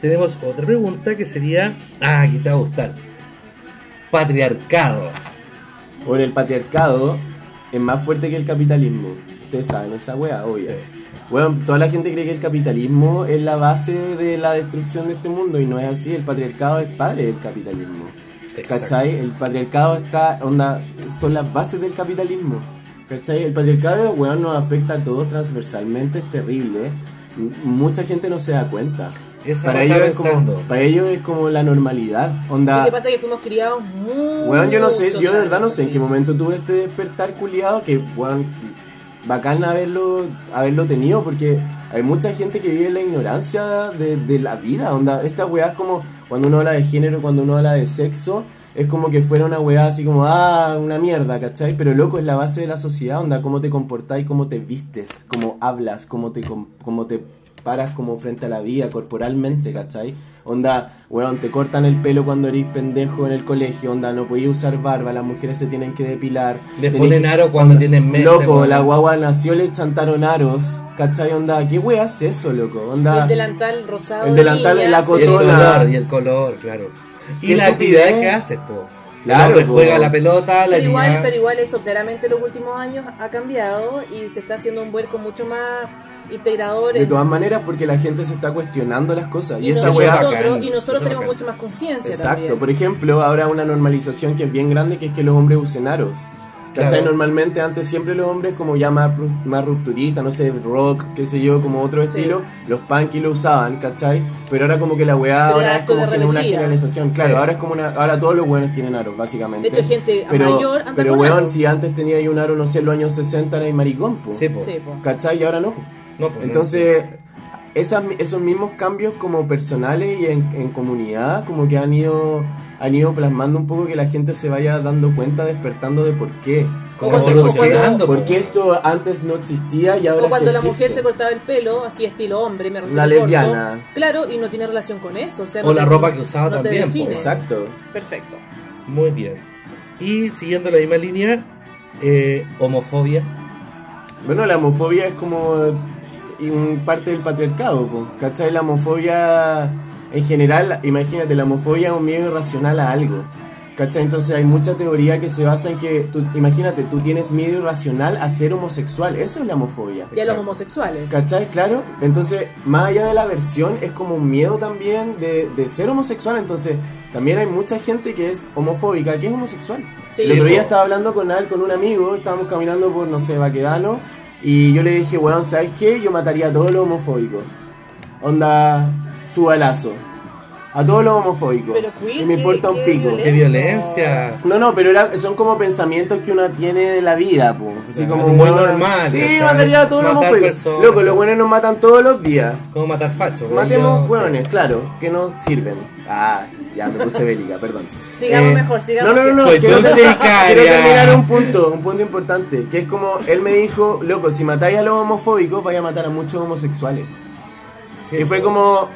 Tenemos otra pregunta que sería. Ah, aquí te va a gustar. Patriarcado. Bueno, el patriarcado es más fuerte que el capitalismo. Ustedes saben esa wea, obvio. Bueno, toda la gente cree que el capitalismo es la base de la destrucción de este mundo y no es así. El patriarcado es padre del capitalismo. Exacto. ¿Cachai? El patriarcado está, onda, son las bases del capitalismo. ¿Cachai? El patriarcado, weón, nos afecta a todos transversalmente, es terrible. Mucha gente no se da cuenta. Esa para, ellos es como, para ellos es como la normalidad. Onda, Lo que pasa es que fuimos criados muy. Weón, yo no sé, yo de verdad no sé en qué momento tuve este despertar culiado que, weón, bacán haberlo, haberlo tenido porque hay mucha gente que vive en la ignorancia de, de la vida, onda, esta weá es como cuando uno habla de género, cuando uno habla de sexo, es como que fuera una weá así como, ah, una mierda, ¿cachai? Pero loco, es la base de la sociedad, onda, cómo te comportás, cómo te vistes, cómo hablas, cómo te, cómo te paras como frente a la vida corporalmente, ¿cachai? Onda, weón, te cortan el pelo cuando eres pendejo en el colegio, onda, no podías usar barba, las mujeres se tienen que depilar. Les tenés ponen aro cuando tienen meses. Loco, weón. la guagua nació, le chantaron aros, ¿cachai? Onda, ¿qué weá es eso, loco? Onda, El delantal rosado. El de delantal niña, en la Y el cotona. color, y el color, claro. Y Qué la actividad que haces, po. Claro, el juega la pelota, la Pero igual, pero igual eso claramente en los últimos años ha cambiado y se está haciendo un vuelco mucho más integrador. de todas maneras, porque la gente se está cuestionando las cosas. Y, y, esa nosotros, weá. bacán, y nosotros tenemos bacán. mucho más conciencia Exacto, también. por ejemplo, ahora una normalización que es bien grande, que es que los hombres usen aros. ¿Cachai? Claro. Normalmente antes siempre los hombres como ya más, más rupturistas, no sé, rock, qué sé yo, como otro Sí. estilo, los punky lo usaban, ¿cachai? Pero ahora como que la weá Pero ahora es como que una generalización, claro, Sí. ahora es como una, ahora todos los weones tienen aros, básicamente. De hecho, gente pero, mayor anda Pero con weón, aro. si antes tenía ahí un aro, no sé, en los años 60 era maricón, po. Sí, po. Sí, po. ¿Cachai? Y ahora no. po. No, po, no. Entonces, esas, esos mismos cambios como personales y en, en comunidad, como que han ido, han ido plasmando un poco que la gente se vaya dando cuenta, despertando de por qué. Como cuando- evolucionando, po. Porque esto antes no existía y ahora O cuando sí la mujer se cortaba el pelo, así estilo hombre, me refiero La corto. lesbiana. Claro, y no tiene relación con eso. O, sea, O no la te- ropa que usaba no también. Exacto. Perfecto. Muy bien. Y siguiendo la misma línea, eh, homofobia. Bueno, la homofobia es como un parte del patriarcado, ¿cachai? La homofobia en general, imagínate, la homofobia es un miedo irracional a algo. ¿Cachai? Entonces hay mucha teoría que se basa en que, tú, imagínate, tú tienes miedo irracional a ser homosexual. Eso es la homofobia. Y a los homosexuales. ¿Cachai? Claro. Entonces, más allá de la versión, es como un miedo también de, de ser homosexual. Entonces, también hay mucha gente que es homofóbica, que es homosexual. Sí, el otro día estaba hablando con él, con un amigo, estábamos caminando por, no sé, Baquedano, y yo le dije, weón, ¿sabes qué? Yo mataría a todos los homofóbicos. Onda, su balazo. A todos los homofóbicos. Pero, queer, y me qué- importa un qué pico. ¡Qué violencia! No, no, pero era- son como pensamientos que uno tiene de la vida, po. Así Claro, como muy weón, normal, Sí, mataría a todos los Matar homofóbicos. Loco, los buenos nos matan todos los días. ¿Cómo matar fachos? güey? Matemos hueones, claro, que no sirven. Ah, ya me puse bélica, perdón. Eh, Sigamos mejor, sigamos No, no, no, no. Soy quiero, tu quiero terminar un punto, un punto importante. Que es como, él me dijo, loco, si matáis a los homofóbicos, vais a matar a muchos homosexuales. Sí, y fue como,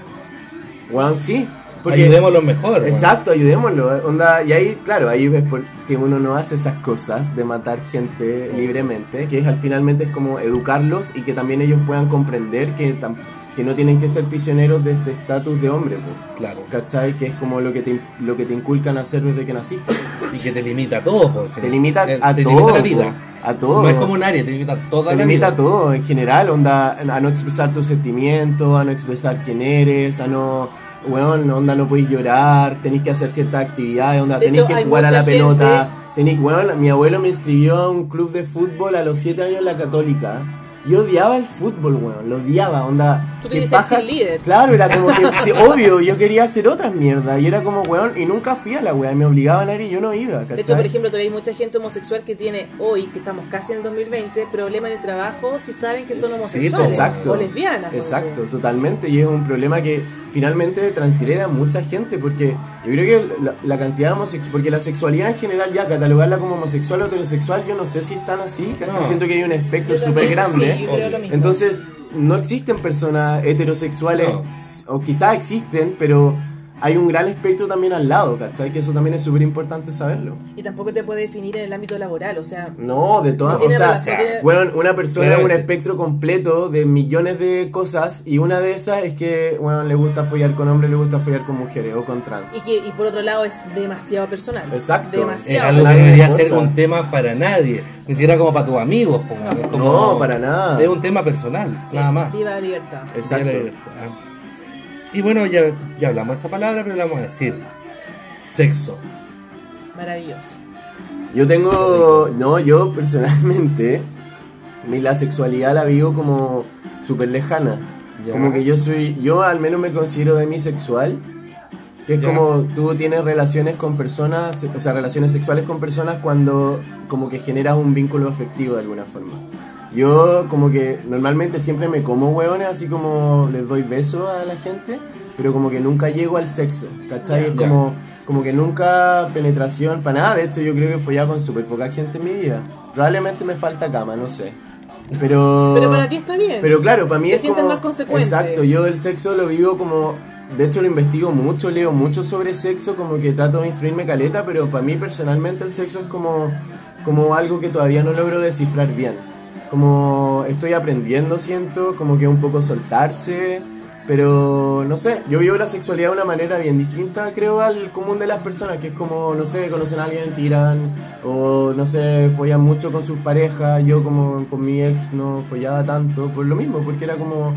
weón, sí. Ayudémoslo mejor. güey. Exacto, ayudémoslo. eh, Onda, y ahí, claro, ahí ves por que uno no hace esas cosas de matar gente libremente, que es al finalmente es como educarlos y que también ellos puedan comprender que, tam- que no tienen que ser prisioneros de este estatus de hombre, po, Claro. ¿cachai? Que es como lo que te, lo que te inculcan a hacer desde que naciste. Y que te limita a todo, por fin. Te limita Eh, a te todo, limita la vida. po, a todo. No es como un área, te limita a toda Te la limita a vida. todo en general, onda, a no expresar tus sentimientos, a no expresar quién eres, a no, weón, onda, no podéis llorar, tenéis que hacer ciertas actividades, onda, tenéis que jugar a la pelota, tenéis, weón, mi abuelo me inscribió a un club de fútbol a los 7 años en la católica. Yo odiaba el fútbol, weón, lo odiaba, onda. Tú que pajas- cheerleader. Claro, era como que, sí, obvio, yo quería hacer otras mierdas, y era como, weón, y nunca fui a la weá, me obligaban a ir y yo no iba, ¿cachai? De hecho, por ejemplo, todavía hay mucha gente homosexual que tiene hoy, que estamos casi en el 2020, problemas en el trabajo si saben que son Sí, homosexuales Exacto. o lesbianas. Exacto, totalmente. Y es un problema que finalmente transgrede a mucha gente porque yo creo que la, la cantidad de homosexuales, porque la sexualidad en general ya catalogarla como homosexual o heterosexual, yo no sé si están así, ¿cachai? No. Siento que hay un espectro súper grande. sí, yo creo lo mismo. Entonces, no existen personas heterosexuales, o quizás existen, pero hay un gran espectro también al lado, ¿cachai? Que eso también es súper importante saberlo. Y tampoco te puede definir en el ámbito laboral, o sea, No, de todas, No o sea, relación, tiene- bueno, una persona es un espectro completo de millones de cosas y una de esas es que, bueno, le gusta follar con hombres, le gusta follar con mujeres o con trans. y que y por otro lado es demasiado personal. Exacto. Es Demasiado. algo que no debería ser un tema para nadie, ni siquiera como para tus amigos. Como, es como- No, para nada. Es un tema personal, Sí, nada más. Viva la libertad. Exacto. Y bueno, ya, ya hablamos de esa palabra, pero la vamos a decir. Sexo. Maravilloso. Yo tengo, no, yo personalmente, mi, la sexualidad la vivo como súper lejana. Ya. Como que yo soy, yo al menos me considero demisexual. Que es Ya. como tú tienes relaciones con personas, o sea, relaciones sexuales con personas cuando como que generas un vínculo afectivo de alguna forma. Yo como que normalmente siempre me como hueones, así como les doy besos a la gente, pero como que nunca llego al sexo, ¿cachai? Es como, como que nunca penetración para nada, de hecho yo creo que fue ya con súper poca gente en mi vida. Probablemente me falta cama, no sé. Pero... Pero para ti está bien. Pero claro, para mí Te es como... más consecuente. Exacto, yo el sexo lo vivo como... De hecho lo investigo mucho, leo mucho sobre sexo, como que trato de instruirme caleta, pero para mí personalmente el sexo es como, como algo que todavía no logro descifrar bien. Como estoy aprendiendo, siento, como que un poco soltarse, pero no sé, yo vivo la sexualidad de una manera bien distinta, creo, al común de las personas, que es como, no sé, conocen a alguien, tiran, o no sé, follan mucho con sus parejas, yo como con mi ex no follaba tanto, por lo mismo, porque era como,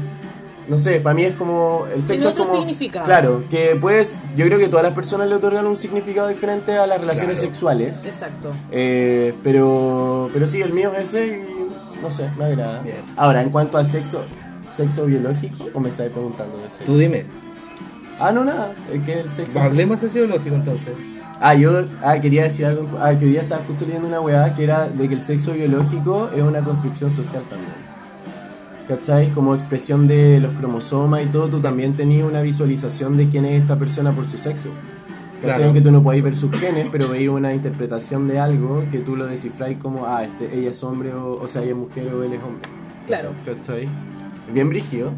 no sé, para mí es como, el sexo es otro como, significado. claro, que pues, yo creo que todas las personas le otorgan un significado diferente a las relaciones Claro. sexuales, Exacto. eh, pero, pero sí, el mío es ese y no sé, me agrada. Bien. Ahora, en cuanto al sexo, ¿sexo biológico o me estáis preguntando de sexo? Tú dime. Ah, no, nada, es que el sexo... Hablemos de biológico entonces. Ah, yo ah, quería decir algo. Ah, que hoy día estaba justo leyendo una weá que era de que el sexo biológico es una construcción social también. ¿Cachai? Como expresión de los cromosomas y todo, tú también tenías una visualización de quién es esta persona por su sexo. Claro. Aunque tú no podías ver sus genes, pero veías una interpretación de algo que tú lo descifráis como, ah, este, ella es hombre, o, o sea, ella es mujer o él es hombre. Claro. ¿Cachai? Bien brígido.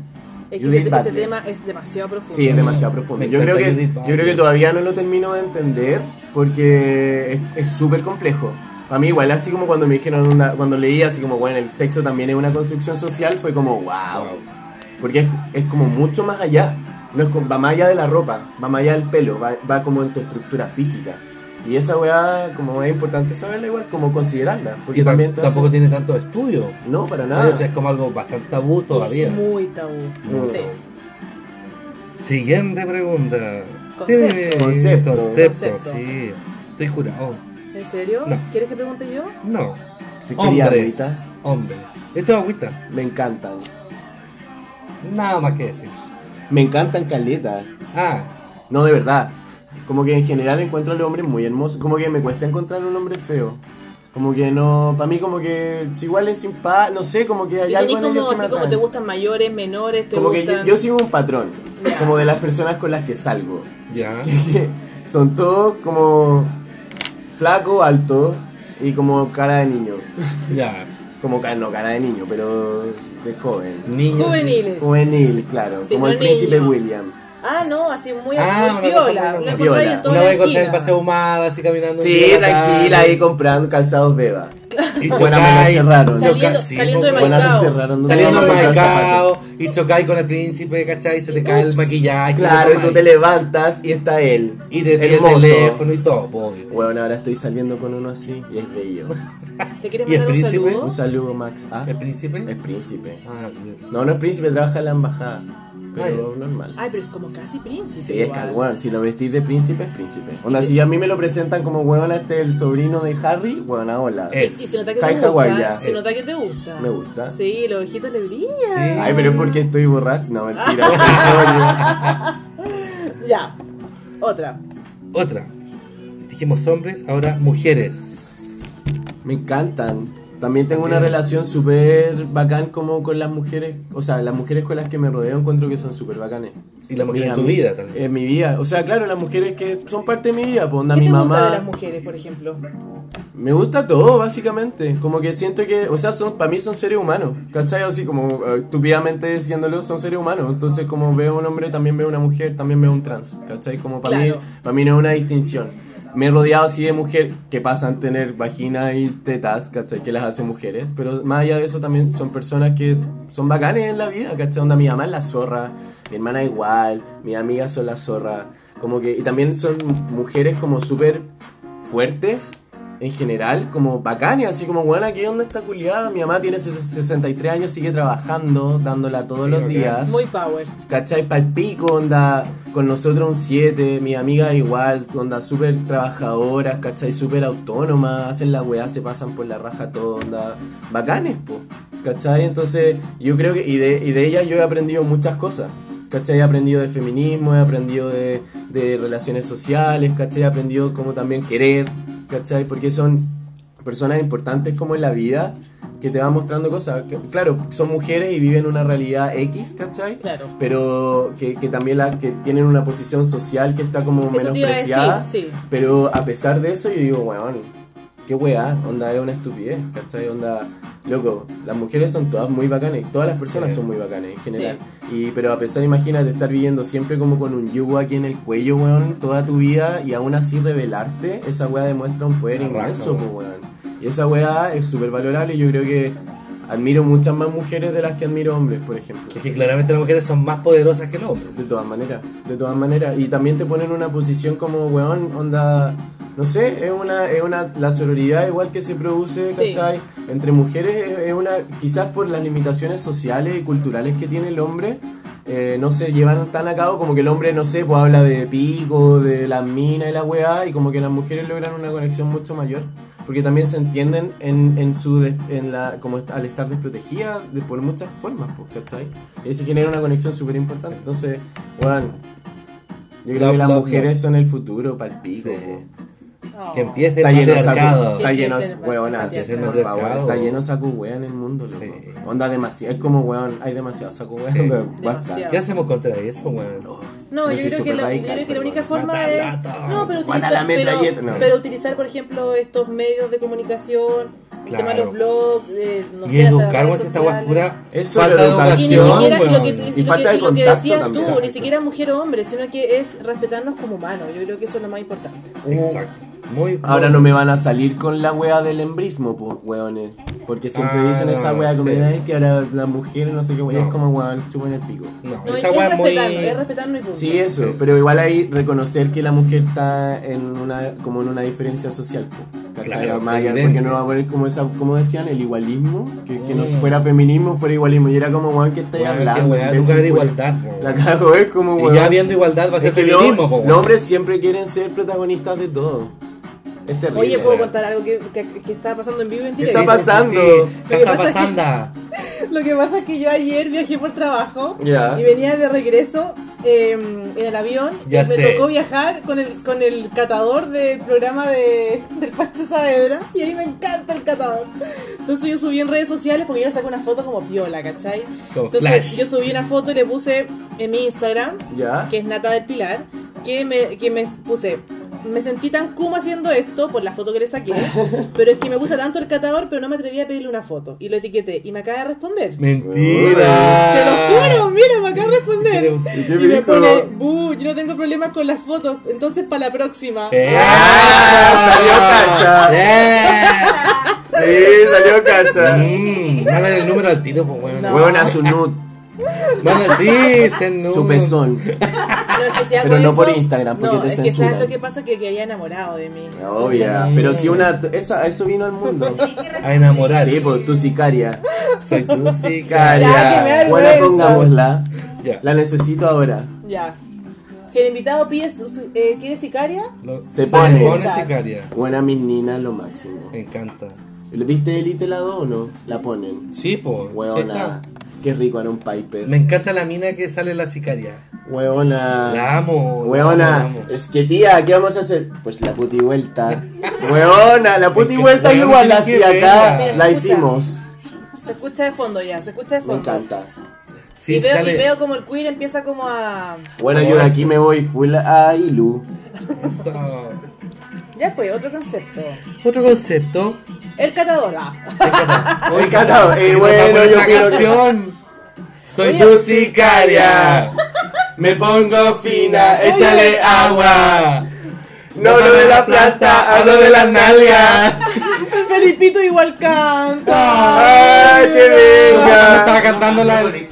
Es que ese, ese tema es demasiado profundo. Sí, es demasiado profundo. Me Yo creo, que, yo creo que todavía no lo termino de entender porque es- es súper complejo. Para mí igual, así como cuando me dijeron, una- cuando leí así como, bueno, el sexo también es una construcción social, fue como, wow. Wow. Porque es, es como mucho más allá. No es como- va más allá de la ropa, va más allá del pelo, va, va como en tu estructura física. Y esa weá, como es importante saberla igual, como considerarla. Porque Y también tampoco hace- tiene tanto estudio. No, para O nada. sea, es como algo bastante tabú todavía. Es muy tabú. Muy Sí. tabú. Siguiente pregunta. Concepto. Concepto. Concepto, Concepto. sí. Estoy jurado. ¿En serio? No. ¿Quieres que pregunte yo? No. ¿Te Hombres. agüita? Hombres. Esto es agüita. Me encantan. Nada más que decir. Me encantan caleta. Ah, No, de verdad. Como que en general encuentro a los hombres muy hermosos. Como que me cuesta encontrar un hombre feo. Como que no, para mí como que si igual es simpático, no sé, como que hay ¿Y algo tenés en ellos como, que me como te gustan mayores, menores? ¿Te Como que yo, sigo un patrón, como de las personas con las que salgo. ya. Son todos como flaco, alto y como cara de niño. ya. Como cara, no cara de niño, pero de joven. Niños. Juveniles. Juvenil, claro, Sí, como no el príncipe. William. Ah, no, así muy, Ah, muy una viola. Lo viola. en toda Una la vez encontré en paseo humada, así caminando. Sí, tranquila, ahí comprando calzados beba. Y Bueno, me lo cerraron. Saliendo- sí, saliendo de Maicao. cerraron. Saliendo y chocáis con el príncipe, ¿cachai? Se te cae el maquillaje. Claro, y tú te levantas y está él. Y te el teléfono y todo, obvio. Bueno, ahora estoy saliendo con uno así y es bello. ¿Te quieres ¿Y el mandar un príncipe? saludo? Un saludo, Max. Ah, ¿El príncipe? es príncipe. Ah, No, no es príncipe, trabaja en la embajada. Pero Ah, normal. Ay, pero es como casi príncipe. Sí, es que, si lo vestís de príncipe, es príncipe. Onda, si a mí me lo presentan como huevona este el sobrino de Harry, huevona, hola. Eh. Y se nota que te gusta. ya? Se nota que te gusta. Me gusta. Sí, los ojitos le brillan. Sí. Ay, pero es porque estoy borracho. No, mentira. Ya. Otra. Otra. Dijimos hombres, ahora mujeres. me encantan. También tengo una relación súper bacán como con las mujeres. O sea, las mujeres con las que me rodeo encuentro que son súper bacanes. Y la mujer Mis en tu vida también. En mi vida. O sea, claro, las mujeres que son parte de mi vida. Pues onda, ¿Qué mi te mamá. gusta de las mujeres, por ejemplo? Me gusta todo, básicamente. Como que siento que, o sea, son para mí son seres humanos. ¿Cachai? Así como eh, estúpidamente diciéndolo, son seres humanos. Entonces, como veo un hombre, también veo una mujer, también veo un trans. ¿Cachai? Como para Claro. mí, para mí no es una distinción. Me he rodeado así de mujeres que pasan a tener vagina y tetas, ¿cachai? Que las hacen mujeres. Pero más allá de eso, también son personas que son bacanes en la vida, ¿cachai? Onda, mi mamá es la zorra, mi hermana igual, mis amigas son la zorra. Como que, y también son mujeres como súper fuertes en general, como bacanes, así como, bueno, ¿qué onda esta culiada? Mi mamá tiene ses- 63 años, sigue trabajando, dándola todos Sí, los bacán. días. Muy power. ¿Cachai? Palpico, onda, con nosotros un 7, mi amiga igual, onda, súper trabajadoras, ¿cachai? Súper autónomas, hacen la weá, se pasan por la raja todo, onda, bacanes, po, ¿cachai? Entonces, yo creo que, y de, y de ellas yo he aprendido muchas cosas, ¿cachai? He aprendido de feminismo, he aprendido de, de relaciones sociales, ¿cachai? He aprendido como también querer, ¿cachai? Porque son personas importantes como en la vida que te van mostrando cosas. Que, claro, son mujeres y viven una realidad X, ¿cachai? Claro. Pero que, que también la, que tienen una posición social que está como Eso menospreciada. decir, sí. Pero a pesar de eso, yo digo, weón, qué weá, onda es una estupidez, ¿cachai? Onda, loco, las mujeres son todas muy bacanas, todas las personas Sí. son muy bacanas en general. Y, pero a pesar, imagínate, estar viviendo siempre como con un yugo aquí en el cuello, weón, toda tu vida y aún así rebelarte, esa weá demuestra un poder inmenso, weón. pues, weón. Y esa weá es súper valorable y yo creo que admiro muchas más mujeres de las que admiro hombres, por ejemplo. Es que claramente las mujeres son más poderosas que los hombres. De todas maneras, de todas maneras. Y también te ponen en una posición como, weón, onda, no sé, es una, es una, la sororidad igual que se produce, Sí. ¿cachai? Entre mujeres es, es una, quizás por las limitaciones sociales y culturales que tiene el hombre, eh, no se llevan tan a cabo como que el hombre, no sé, pues habla de pico, de las minas y la weá, y como que las mujeres logran una conexión mucho mayor. Porque también se entienden en, en su des- en la, como est- al estar desprotegidas de, por muchas formas, pues, ¿cachai? Y se genera una conexión súper importante. Entonces, bueno, yo creo que las mujeres son el futuro para el pico. Sí. Oh. Que empiece Está el lleno saco, está lleno, está lleno de saco wea en el mundo, loco. Onda demasiado, es como weón, hay demasiado saco wea. Sí. Basta. Demasiado. ¿Qué hacemos contra eso, weón? No, Yo creo, que la, yo radical, creo que la pero única forma Matarla es. No, pero utilizar, pero utilizar, por ejemplo, estos medios de comunicación, el tema de Claro. los blogs, eh, no Y sé, educarnos esta pura Eso falta de de educación, Y ni siquiera, y lo weón. que, Y y lo falta que- de y lo que decías también. tú, ni siquiera mujer o hombre, sino que es respetarnos como humanos. Yo creo que eso es lo más importante. Exacto. Muy Ahora no me van a salir con la wea del embrismo, pues, weones. Porque siempre Ah, dicen esa wea como sí. "Ay, que ahora las mujeres no sé qué wea, No. es como weón, chupan el pico. No, No, esa es, weá es muy. es y punto. Sí, eso, pero igual hay reconocer que la mujer está en una como en una diferencia social, po, ¿cachai? Claro, porque no va a poner como esa, como decían, el igualismo, que, que no fuera feminismo, fuera igualismo, y era como, weón, que estáis hablando? haber weón. igualdad, po, La weón. cago, es como, Y weón. ya habiendo igualdad va a ser Es que feminismo, lo- po, weón. los hombres siempre quieren ser protagonistas de todo. Es terrible. Oye, ¿puedo contar algo que, que, que está pasando en vivo en ¿Qué directo? está pasando? ¿Qué Lo que está pasa es que- pasando? Lo que pasa es que yo ayer viajé por trabajo y venía de regreso eh, en el avión Ya y me sé. tocó viajar con el, con el catador del programa de, del Pancho Saavedra y ahí me encanta el catador. Entonces yo subí en redes sociales porque yo le saco una foto como piola, ¿cachai? Como Entonces flash. yo subí una foto y le puse en mi Instagram, Ya. que es Nata del Pilar, que me, que me puse... Me sentí tan kuma haciendo esto por la foto que le saqué, pero es que me gusta tanto el catador, pero no me atreví a pedirle una foto. Y lo etiqueté y me acaba de responder. Mentira. Te lo juro, mira, me acaba de responder. ¿Y qué Y me pone, "Bu, yo no tengo problemas con las fotos, entonces para la próxima. ¡Eh! ¡Ah! ¡Eh! Sí, salió cacha. Mm, Mándale el número al tiro, pues, weón. No. Weón a su nude, Manda, sí, número. su pezón. No, si Pero no eso- por Instagram, porque no, te es que censuran. sabes lo que pasa que quedé enamorado de mí. Obvia. Entonces, Pero si una. Esa, eso vino al mundo. A enamorar. Sí, pues tu sicaria. Soy tu Ya, sicaria. Buena, vergüenza. pongámosla. Ya. La necesito ahora. Ya. Si el invitado pide, eh, ¿quiere sicaria? Lo- Se Se pone. pone sicaria. Buena mis ninas, lo máximo. Me encanta. ¿Viste Elite la 2 o no? La ponen. Sí, pues. Hueona. Qué rico era un Piper. Me encanta la mina que sale en la sicaria. Hueona. La amo. la Hueona, amo, la amo. es que tía, ¿qué vamos a hacer? Pues la puti vuelta. Hueona, la puti Es que, vuelta igual que acá. La escucha. hicimos. Se escucha de fondo ya, se escucha de Me fondo. encanta. Sí, y, veo, sale. y veo como el queer empieza como a... Bueno, yo de aquí me voy full a Ilu. Eso. Ya pues, otro concepto. Otro concepto. El catador. ah. Oye, Encantado. Eh, ¿qué nos bueno, yo canción? Soy tu sicaria. Me pongo fina, Échale agua. No hablo de la planta, hablo de las nalgas. Felipito igual canta. ¡Ay, qué Cuando estaba venga! cantando la del...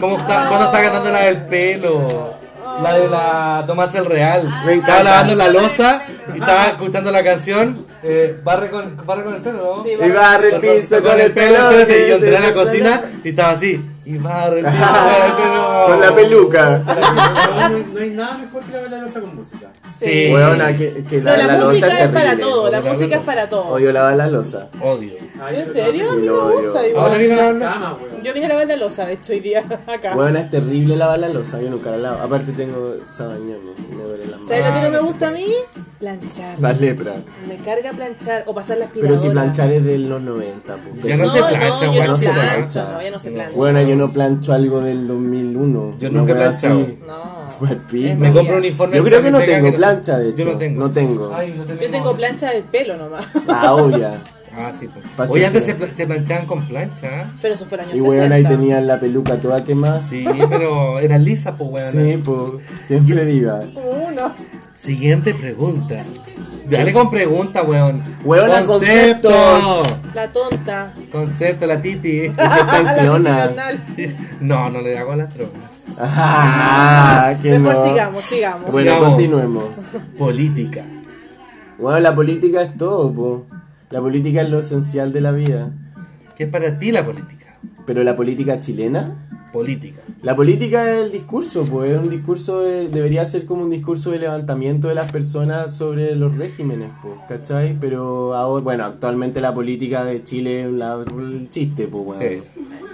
¿Cómo está? Cuando estaba cantando la del pelo. La de la Tomás el Real. Encanta. Estaba lavando la losa y estaba escuchando la canción. Eh, barre, con, barre con el pelo, ¿no? Sí, Y barre el piso con el pelo. espérate, y yo entré a la cocina y estaba así. Y barre el piso con el pelo. Con la peluca. No, no, no hay nada mejor que la bailarosa con música. Sí. Hueona, que, que No, la, la, la música losa es para todo, la La música es losa. para todo. Odio lavar la losa. Odio. ¿En serio? Sí, A mí me gusta igual. Ahora viene la onda. Cama, weón. Yo vine a lavar la losa, de hecho, hoy día acá. Hueona, es terrible lavar la losa. Yo nunca la lavo. Aparte tengo sabañones. Me duele la ¿Sabes lo que no me Ah, gusta a mí? Planchar. La lepra. Me carga planchar o pasar la Pero aspiradora. si planchar es de los 90, pues. Ya no No, se no, plancha, yo weón. no no se plancho, plancha. no, ya no se plancha. Bueno, yo no plancho algo del 2001. Yo nunca he planchado. No. Me compro un uniforme. Yo creo que no tengo no- plancha, de hecho. Yo no tengo. No tengo. Ay, no tenemos. Yo tengo plancha del pelo nomás. Ah, obvia. Ah, sí. pues. Oye, antes se, siempre. pla- se planchaban con plancha. ¿eh? Pero eso fue el año Y 60. weón, ahí tenían la peluca toda quemada. Sí, pero era lisa, pues, weón. Sí, pues. Siempre diga. Uno. Siguiente pregunta. Dale con pregunta, weón. Weona, conceptos. La tonta. Concepto, la titi. La No, no le hago a las drogas. Ah, que Mejor no. sigamos, sigamos. Bueno, Sigamos. continuemos. Política. Bueno, la política es todo, po. La política es lo esencial de la vida. ¿Qué es para ti la política? Pero la política chilena. Política. La política es el discurso, pues es un discurso, de- debería ser como un discurso de levantamiento de las personas sobre los regímenes, pues, ¿cachai? Pero ahora, bueno, actualmente la política de Chile es la- el chiste, pues, weón. Sí.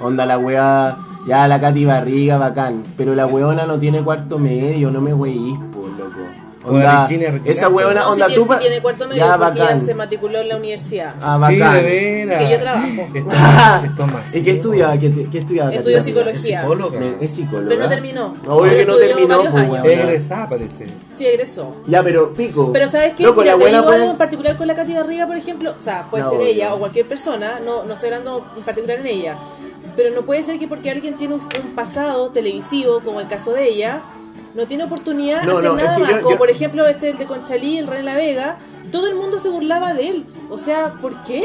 Onda la wea, ya la Katy Barriga, bacán, pero la weona no tiene cuarto medio, no me weís, pues, loco. Onda, esa weona, No, onda tú tiene, cuarto medio ya porque bacán. ella se matriculó en la universidad. Ah, Sí, bacán. de veras. Que yo trabajo. Esto más. ¿Y qué estudiaba? ¿Qué, qué estudiaba? Katy Estudió psicología. Psicóloga. Me- Es psicóloga. Pero no terminó. Obvio que no terminó, pues, weona. Egresada, parece. Sí, egresó. Ya, pero pico. Pero ¿sabes qué? Loco, Mira, la te digo algo en particular con la Katy Barriga, por ejemplo. O sea, puede No, ser ella o cualquier persona. No, no estoy hablando en particular en ella. Pero no puede ser que porque alguien tiene un, un pasado televisivo, como el caso de ella, no tiene oportunidad No, de hacer no, es nada que más. yo- Como yo- por ejemplo este el de Conchalí, el René La Vega, todo el mundo se burlaba de él. O sea, ¿por qué?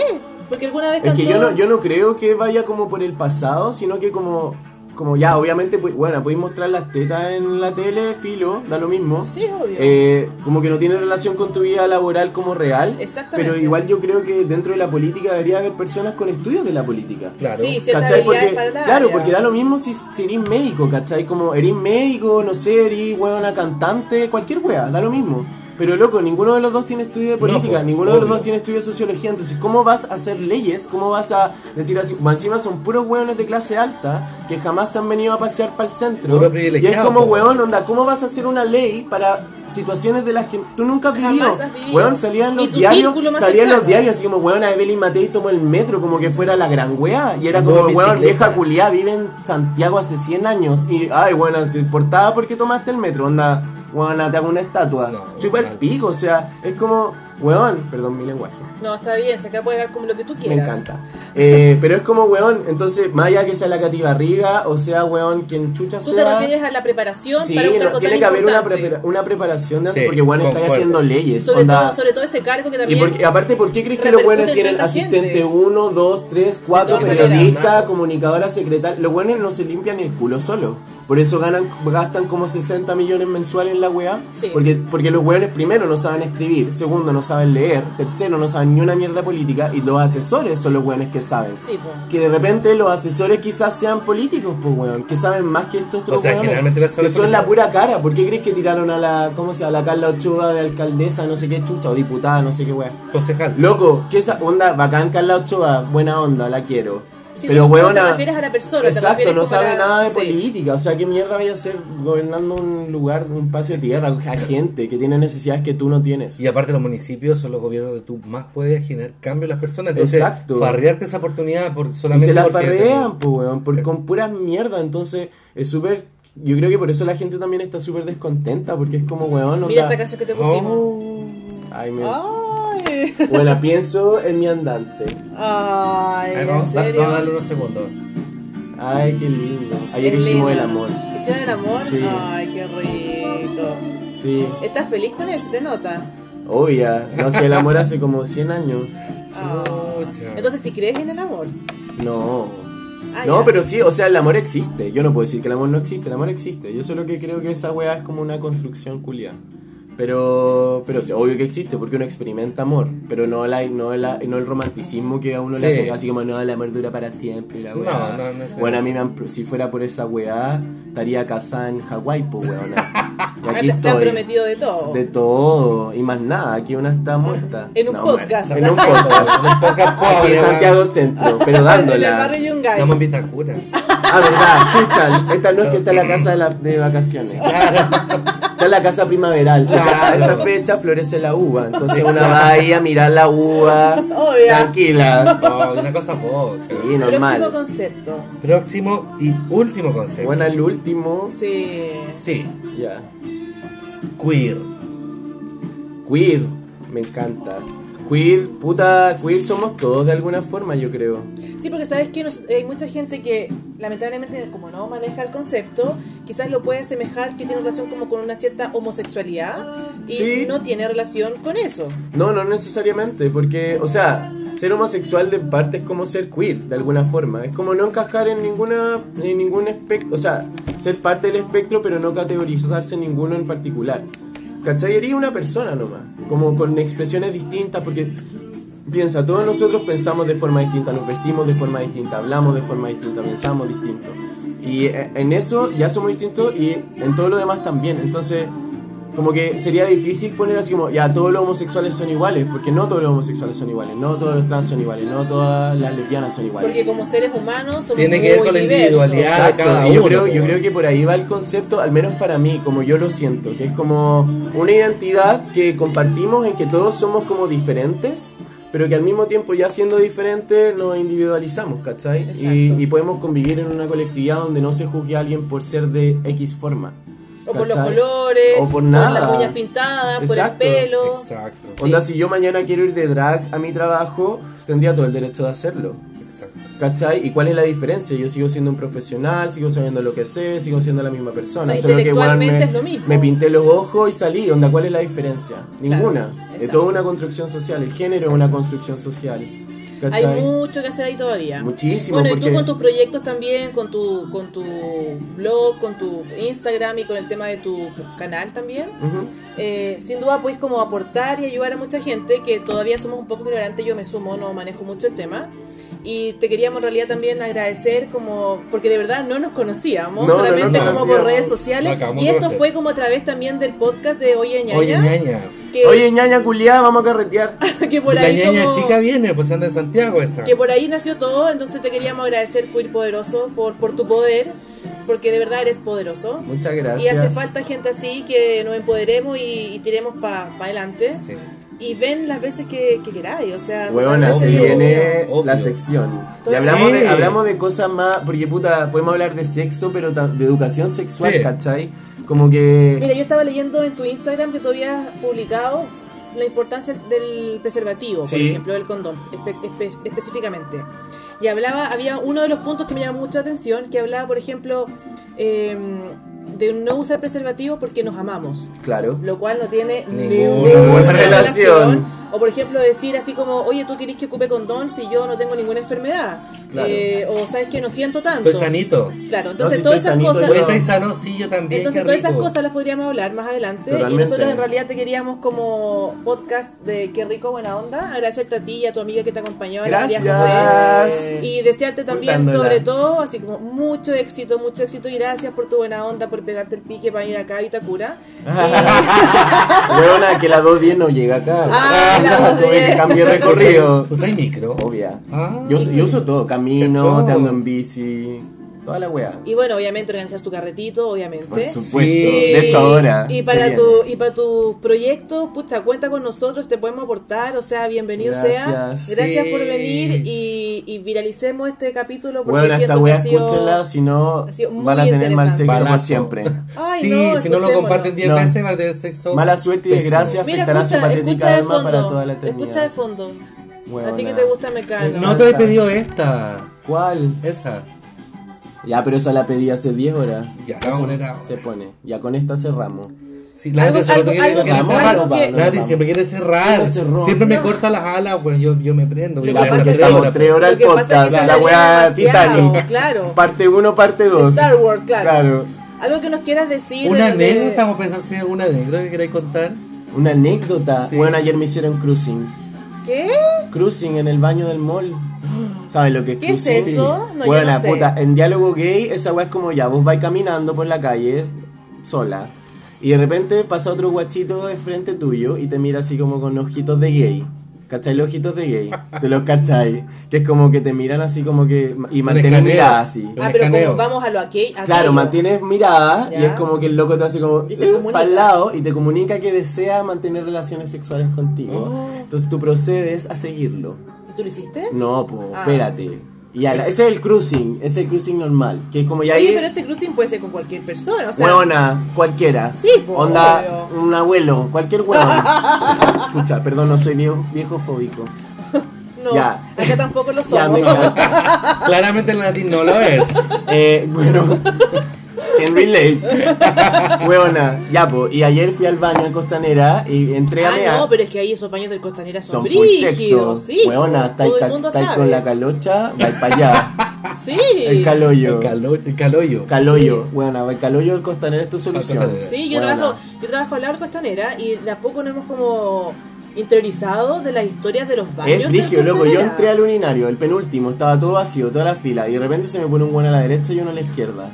Porque alguna vez Es que cantó- yo no, yo no creo que vaya como por el pasado, sino que como, como ya, obviamente, pues, bueno, podéis mostrar las tetas en la tele, filo, da lo mismo. Sí, obvio. Eh, como que no tiene relación con tu vida laboral como real. Exactamente. Pero igual yo creo que dentro de la política debería haber personas con estudios de la política. Claro. Sí, ¿Cachai? Porque, claro, porque da lo mismo si, si eres médico, ¿cachai? Como eres médico, no sé, eres una cantante, cualquier wea, da lo mismo. Pero loco, ninguno de los dos tiene estudio de política, po, ninguno de los obvio. dos tiene estudio de sociología, entonces ¿cómo vas a hacer leyes? ¿Cómo vas a decir así? Más Encima son puros hueones de clase alta que jamás se han venido a pasear para el centro. Y es como, po. weón, onda, ¿cómo vas a hacer una ley para situaciones de las que tú nunca has Jamás vivido? has vivido. Weón, salían los diarios, salían los diarios así como, weón, a Evelyn Matei tomó el metro como que fuera la gran wea. Y era como, en weón, vieja culiá, vive en Santiago hace 100 años. Y, ay, bueno, te importaba porque tomaste el metro, onda, weón, te hago una estatua. No, Chupa el pico, o sea, es como, weón, perdón mi lenguaje. No, está bien, se acá puede dar como lo que tú Me quieras. encanta. Eh, pero es como, weón, entonces, más allá que sea la Cati Barriga, o sea, weón, quien chucha Tú te sea. refieres a la preparación Sí, para un no, cargo tiene tan que haber una, prepara- una preparación de antes, Sí, porque weón está concuerdo. haciendo leyes. Sobre onda. todo, sobre todo ese cargo que Y también porque, aparte, ¿por qué crees que los en tienen asistente gente? 1, 2, 3, 4, De todas periodista, maneras. comunicadora, secretaria? Los buenos no se limpian el culo solo. Por eso ganan, gastan como 60 millones mensuales en la weá. Sí. Porque, porque los buenos, primero, no saben escribir. Segundo, no saben leer. Tercero, no saben ni una mierda política. Y los asesores son los buenos que saben. Sí. Que de repente los asesores quizás sean políticos, pues weón. Que saben más que estos otros O sea, weones, Que son la pura cara. ¿Por qué crees que tiraron a la, ¿cómo se llama? A la Carla Ochoa de alcaldesa, no sé qué chucha, o diputada, no sé qué weá? Concejal. Loco, que esa onda, bacán Carla Ochoa, buena onda, la quiero. Sí, pero no- no te refieres a la persona, Exacto, no sabe la- nada de sí. política. O sea, ¿qué mierda vaya a ser gobernando un lugar, un espacio de tierra, a gente que tiene necesidades que tú no tienes? Y aparte los municipios son los gobiernos donde tú más puedes generar cambio en las personas. Entonces, Exacto. farrearte esa oportunidad por Y solamente se la farrean, pues, weón, por, con puras mierda. Entonces, es súper. Yo creo que por eso la gente también está súper descontenta, porque es como, weón, Mira onda- esta canción que te pusimos. Oh. Ay, me... Ay, Bueno, pienso en mi andante. ay, Ahí vamos, ¿en da- serio? vamos a darle unos segundos. Ay, qué lindo. Ayer Es hicimos el lindo. amor. ¿Hicieron el amor? Sí. Ay, qué rico. Sí, ¿Estás feliz con él? ¿Se te nota? obvia. No sé, el amor hace como 100 años. Pucha. Entonces, si crees en el amor. No. Ah, No, ya. pero sí, o sea, el amor existe. Yo no puedo decir que el amor no existe, el amor existe. Yo solo que creo que esa weá es como una construcción culia. Pero, pero sí, obvio que existe porque uno experimenta amor, pero no, la, no, la, no el romanticismo que a uno le hace así como no, el amor dura para siempre. y La weá. no, bueno, a mí me han, si fuera por esa weá, estaría casada en Hawái, pues weona. Y aquí te, te han estoy. prometido de todo. De todo, y más nada, aquí una está muerta. En un No, podcast. En un podcast. Un podcast Aquí pobre, en Santiago Centro, pero En el dándola. barrio Yungay. Estamos en Vitacura. Ah, verdad, chucha. Esta no es que está en la casa de, la- de vacaciones. Está en la casa primaveral. A esta fecha florece la uva. Entonces una va ahí a mirar la uva. Obvia. Tranquila. Oh, una cosa poca. Sí, Próximo normal. concepto. Próximo y último concepto. Bueno, el último. Sí. Sí, Ya. queer. Queer. Me encanta. Queer, puta, queer somos todos de alguna forma, yo creo. Sí, porque sabes que nos- hay mucha gente que lamentablemente como no maneja el concepto, quizás lo puede asemejar que tiene relación como con una cierta homosexualidad y Sí. no tiene relación con eso. No, no necesariamente, porque, o sea, ser homosexual de parte es como ser queer, de alguna forma. Es como no encajar en ninguna, en ningún espectro, o sea, ser parte del espectro, pero no categorizarse en ninguno en particular. ¿Cachai? Una persona nomás, como con expresiones distintas, porque piensa, todos nosotros pensamos de forma distinta, nos vestimos de forma distinta, hablamos de forma distinta, pensamos distinto. Y eh, en eso ya somos distintos y en todo lo demás también. Entonces, como que sería difícil poner así como, ya todos los homosexuales son iguales, porque no todos los homosexuales son iguales, no todos los trans son iguales, no todas las lesbianas son iguales. Porque como seres humanos somos Tiene que muy ver con la individualidad. de Exacto, cada y yo uno, creo, yo creo que por ahí va el concepto, al menos para mí, como yo lo siento, que es como una identidad que compartimos en que todos somos como diferentes, pero que al mismo tiempo ya siendo diferentes nos individualizamos, ¿cachai? Y, y podemos convivir en una colectividad donde no se juzgue a alguien por ser de X forma. O por los ¿cachai? colores, O por nada. las uñas pintadas, Exacto, por el pelo. Exacto. Onda, si yo mañana quiero ir de drag a mi trabajo, tendría todo el derecho de hacerlo. Exacto. ¿Cachai? ¿Y cuál es la diferencia? Yo sigo siendo un profesional, sigo sabiendo lo que sé, sigo siendo la misma persona. O sea, Solo que, intelectualmente me, es lo mismo. me pinté los ojos y salí. Onda, ¿cuál es la diferencia? Ninguna. Es exacto. toda una construcción social. El género es una construcción social. Hay mucho que hacer ahí todavía. Muchísimo, Bueno, y tú con tus proyectos también, con tu, con tu blog, con tu Instagram y con el tema de tu canal también. Eh, sin duda puedes como aportar y ayudar a mucha gente que todavía somos un poco ignorantes, yo me sumo, no manejo mucho el tema. Y te queríamos en realidad también agradecer como, porque de verdad no nos conocíamos, No, no nos solamente como por redes sociales. acabamos Y esto fue como a través también del podcast de Oye Ñaña. Oye, ñaña. Que, Oye, ñaña culiada, vamos a carretear. que por la ahí ñaña como- chica viene, pues anda de Santiago esa. que por ahí nació todo, entonces te queríamos agradecer, Queer Poderoso, por, por tu poder, porque de verdad eres poderoso. Muchas gracias. Y hace falta gente así que nos empoderemos y, y tiremos para adelante. Sí. Y ven las veces que, que queráis, o sea... Totalmente se Obvio, viene obvio. la sección. Y Entonces- hablamos, Sí. de, hablamos de cosas más, porque puta, podemos hablar de sexo, pero de educación sexual, Sí. ¿cachai? Como que... Mira, yo estaba leyendo en tu Instagram que tú habías publicado la importancia del preservativo, por ejemplo, del condón, espe- espe- específicamente. Y hablaba, había uno de los puntos que me llamó mucho la atención, que hablaba, por ejemplo, eh, de no usar preservativo porque nos amamos. Claro. Lo cual no tiene Ninguna ninguna relación. relación. O por ejemplo decir así como, oye, tú querés que ocupe condón si yo no tengo ninguna enfermedad. Claro. Eh, o sabes que no siento tanto. Estoy sanito. Claro, No, entonces si todas estoy esas sanito, cosas... yo- Oye, ¿estáis sano? Sí, yo también. Entonces todas esas cosas las podríamos hablar más adelante y nosotros en realidad te queríamos como podcast de Qué rico buena onda, agradecerte a ti y a tu amiga que te acompañó a la María Gracias. José y desearte también sobre todo así como mucho éxito, mucho éxito y gracias por tu buena onda, por pegarte el pique para ir acá a Itacura. Huevona, que la 210 no llega acá. Ah, la Tuve que 210. cambiar recorrido. Pues hay micro. Obvia. Ah, yo, yo uso todo, camino, te ando en bici, toda la wea. Y bueno, obviamente organizar tu carretito, obviamente. Por supuesto. Sí. De hecho, ahora. Y para tu y para tus proyectos, pucha, cuenta con nosotros, te podemos aportar, o sea, bienvenido sea. Gracias. Gracias Sí. por venir y, y viralicemos este capítulo porque Bueno, esta sido- escúchenla, si no van a tener mal sexo interesante. por Balazo. siempre. Ay, sí, no, si no lo comparten 10 No. veces va a tener sexo. Mala suerte y desgracia Mira, afectará su escucha, patética escucha de alma para fondo. toda la eternidad. Escucha de fondo. Huevona. A ti que te gusta Mecano. No te he pedido esta. ¿Cuál? Esa. Ya, pero esa la pedí hace 10 horas. Ya, la vamos a poner ahora. Se pone. Ya con esta cerramos. Sí, la Algo- Nati hace rato algo- quiere- algo quiere que- cerrar. algo que- Nati vamos. siempre quiere cerrar. Siempre cerró. Siempre me corta las alas, pues yo, yo me prendo. Yo Ya, porque es que tres estamos horas, 3 horas Lo el que pasa es que podcast. se La demasiado, Titanic. claro. Parte 1, parte 2. Star Wars, claro. Claro. Algo que nos quieras decir. Una de- anécdota, estamos pensando si hay alguna anécdota que queráis contar. Una anécdota. Sí. Bueno, ayer me hicieron cruising. ¿Qué? Cruising en el baño del mall. ¿Sabes lo que es ¿Qué es cruising? eso? No, yo bueno, no sé. puta, en diálogo gay, esa weá es como ya, vos vais caminando por la calle, sola, y de repente pasa otro guachito de frente tuyo y te mira así como con ojitos de gay. ¿Cachai los ojitos de gay? Te los cachai. Que es como que te miran así como que. Y mantienes mirada así. Ah, pero como vamos a lo aquí. Claro, mantienes mirada y Ya. es como que el loco te hace como Y te comunica. para el lado y te comunica que desea mantener relaciones sexuales contigo. Oh. Entonces tú procedes a seguirlo. ¿Y tú lo hiciste? No, pues, Ah. espérate. Y ya, ese es el cruising, ese es el cruising normal, que es como ya Oye, pero este cruising puede ser con cualquier persona, o sea. huevona, cualquiera. Sí, po, Onda, obvio. un abuelo, cualquier huevón. Chucha, perdón, no soy viejo, viejo fóbico. no, ya. acá tampoco lo Ya, somos. me encanta. Claramente el Nati no lo es. Eh, bueno, can relate. Huevona, ya, pues, y ayer fui al baño en Costanera y entré a Ah, no, pero es que ahí esos baños del Costanera son, Son sexo. sí. Huevona, estáis con la calocha, vais para allá. Sí. El caloyo. El, calo, el caloyo. Caloyo, bueno, el caloyo del Costanera es tu solución. Sí, yo trabajo, yo trabajo al lado de Costanera y de a poco nos hemos como interiorizado de las historias de los baños. Es brigio, loco. Yo entré al urinario, el penúltimo, estaba todo vacío, toda la fila, y de repente se me pone un buen a la derecha y uno a la izquierda.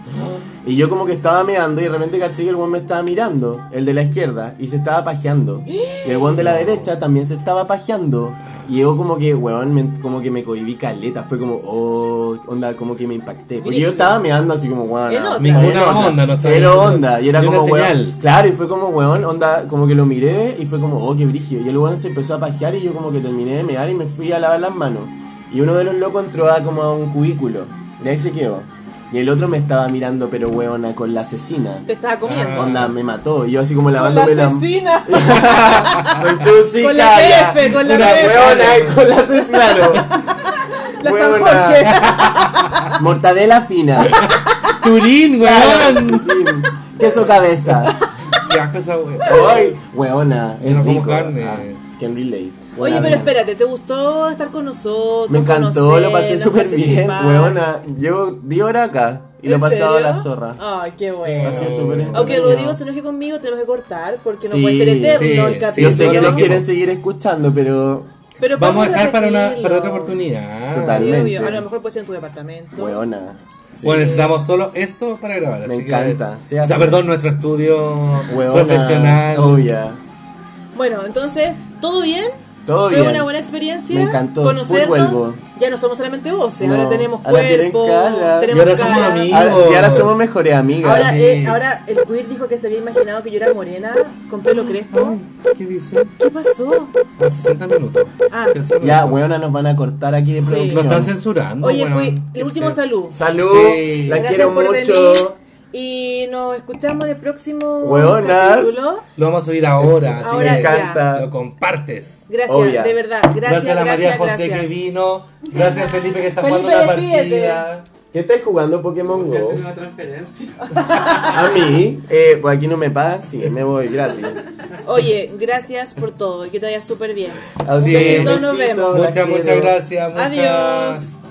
Y yo como que estaba meando y de repente caché que el buen me estaba mirando, el de la izquierda, y se estaba pajeando. Y el buen de la derecha también se estaba pajeando. Y yo como que, weón, me- como que me cohibí caleta, fue como, oh, onda, como que me impacté. Porque yo estaba meando así como, weón, no. Ninguna onda, no estaba Cero onda. Y era como, weón. Claro, y fue como, weón, onda, como que lo miré y fue como, oh, qué brígido. Y el weón se empezó a pajear y yo como que terminé de mear y me fui a lavar las manos. Y uno de los locos entró a como a un cubículo. Y ahí se quedó. Y el otro me estaba mirando, pero weona, con la asesina. Te estaba comiendo. Onda, me mató. Y yo así como Con la lavándome la... asesina. Soy tú, sí, Con la jefe, con la Una jefe. weona con la asesina, claro. La San Huevona. Jorge. Mortadela fina. Turín, weón. Queso cabeza. Qué asco esa weón. Ay, weona. Yo Es no como rico. carne. Ah, can relate. Oye, Buena pero espérate, ¿te gustó estar con nosotros? Me encantó, lo pasé súper bien, weona. Llevo 10 horas acá y lo he ¿En pasado a la zorra. Ay, qué bueno. Ha sido súper Aunque. Rodrigo se enoje conmigo, tenemos que cortar porque no Sí, puede ser eterno sí, el sí, capítulo. Yo sé que no nos lo quieren seguir escuchando, pero Pero Vamos a dejar para, una, para otra oportunidad. Sí. Totalmente. A lo mejor puede ser en tu departamento. weona. Sí. Bueno, necesitamos solo esto para grabar. Me así que- encanta. Sí, o sea, perdón, nuestro estudio Weona, profesional. Obvia. Bueno, entonces, ¿todo bien? Todo Fue bien. una buena experiencia. Me encantó. Conocernos. Ya no somos solamente voces, No, ahora tenemos ahora cuerpo, cara. tenemos Y ahora somos amigos. Ahora, sí, ahora somos mejores amigas. Ahora, Sí. eh, ahora el queer dijo que se había imaginado que yo era morena, con pelo crespo. Ay, ¿Qué dice? ¿Qué pasó? A 60 minutos. Ah. Ya, weona, nos van a cortar aquí de Sí. Nos producción. están censurando. Oye, el último feo. salud. Salud, Sí. la Gracias quiero mucho. venir. Y nos escuchamos en el próximo Hueonas. capítulo. Lo vamos a subir ahora, así Ahora Me que ya. encanta. lo compartes. Gracias, Obvia. de verdad. Gracias, Gracias, a la María gracias, José gracias. que vino. Gracias Felipe que está Felipe, jugando una despídete. partida. ¿Qué estáis jugando Pokémon Go? una transferencia. A mí, eh, pues aquí no me pagan, sí, me voy gratis. Oye, gracias por todo y que te vaya súper bien. Así Sí. es, Besitos, nos vemos. la Muchas, muchas gracias. muchas- Adiós.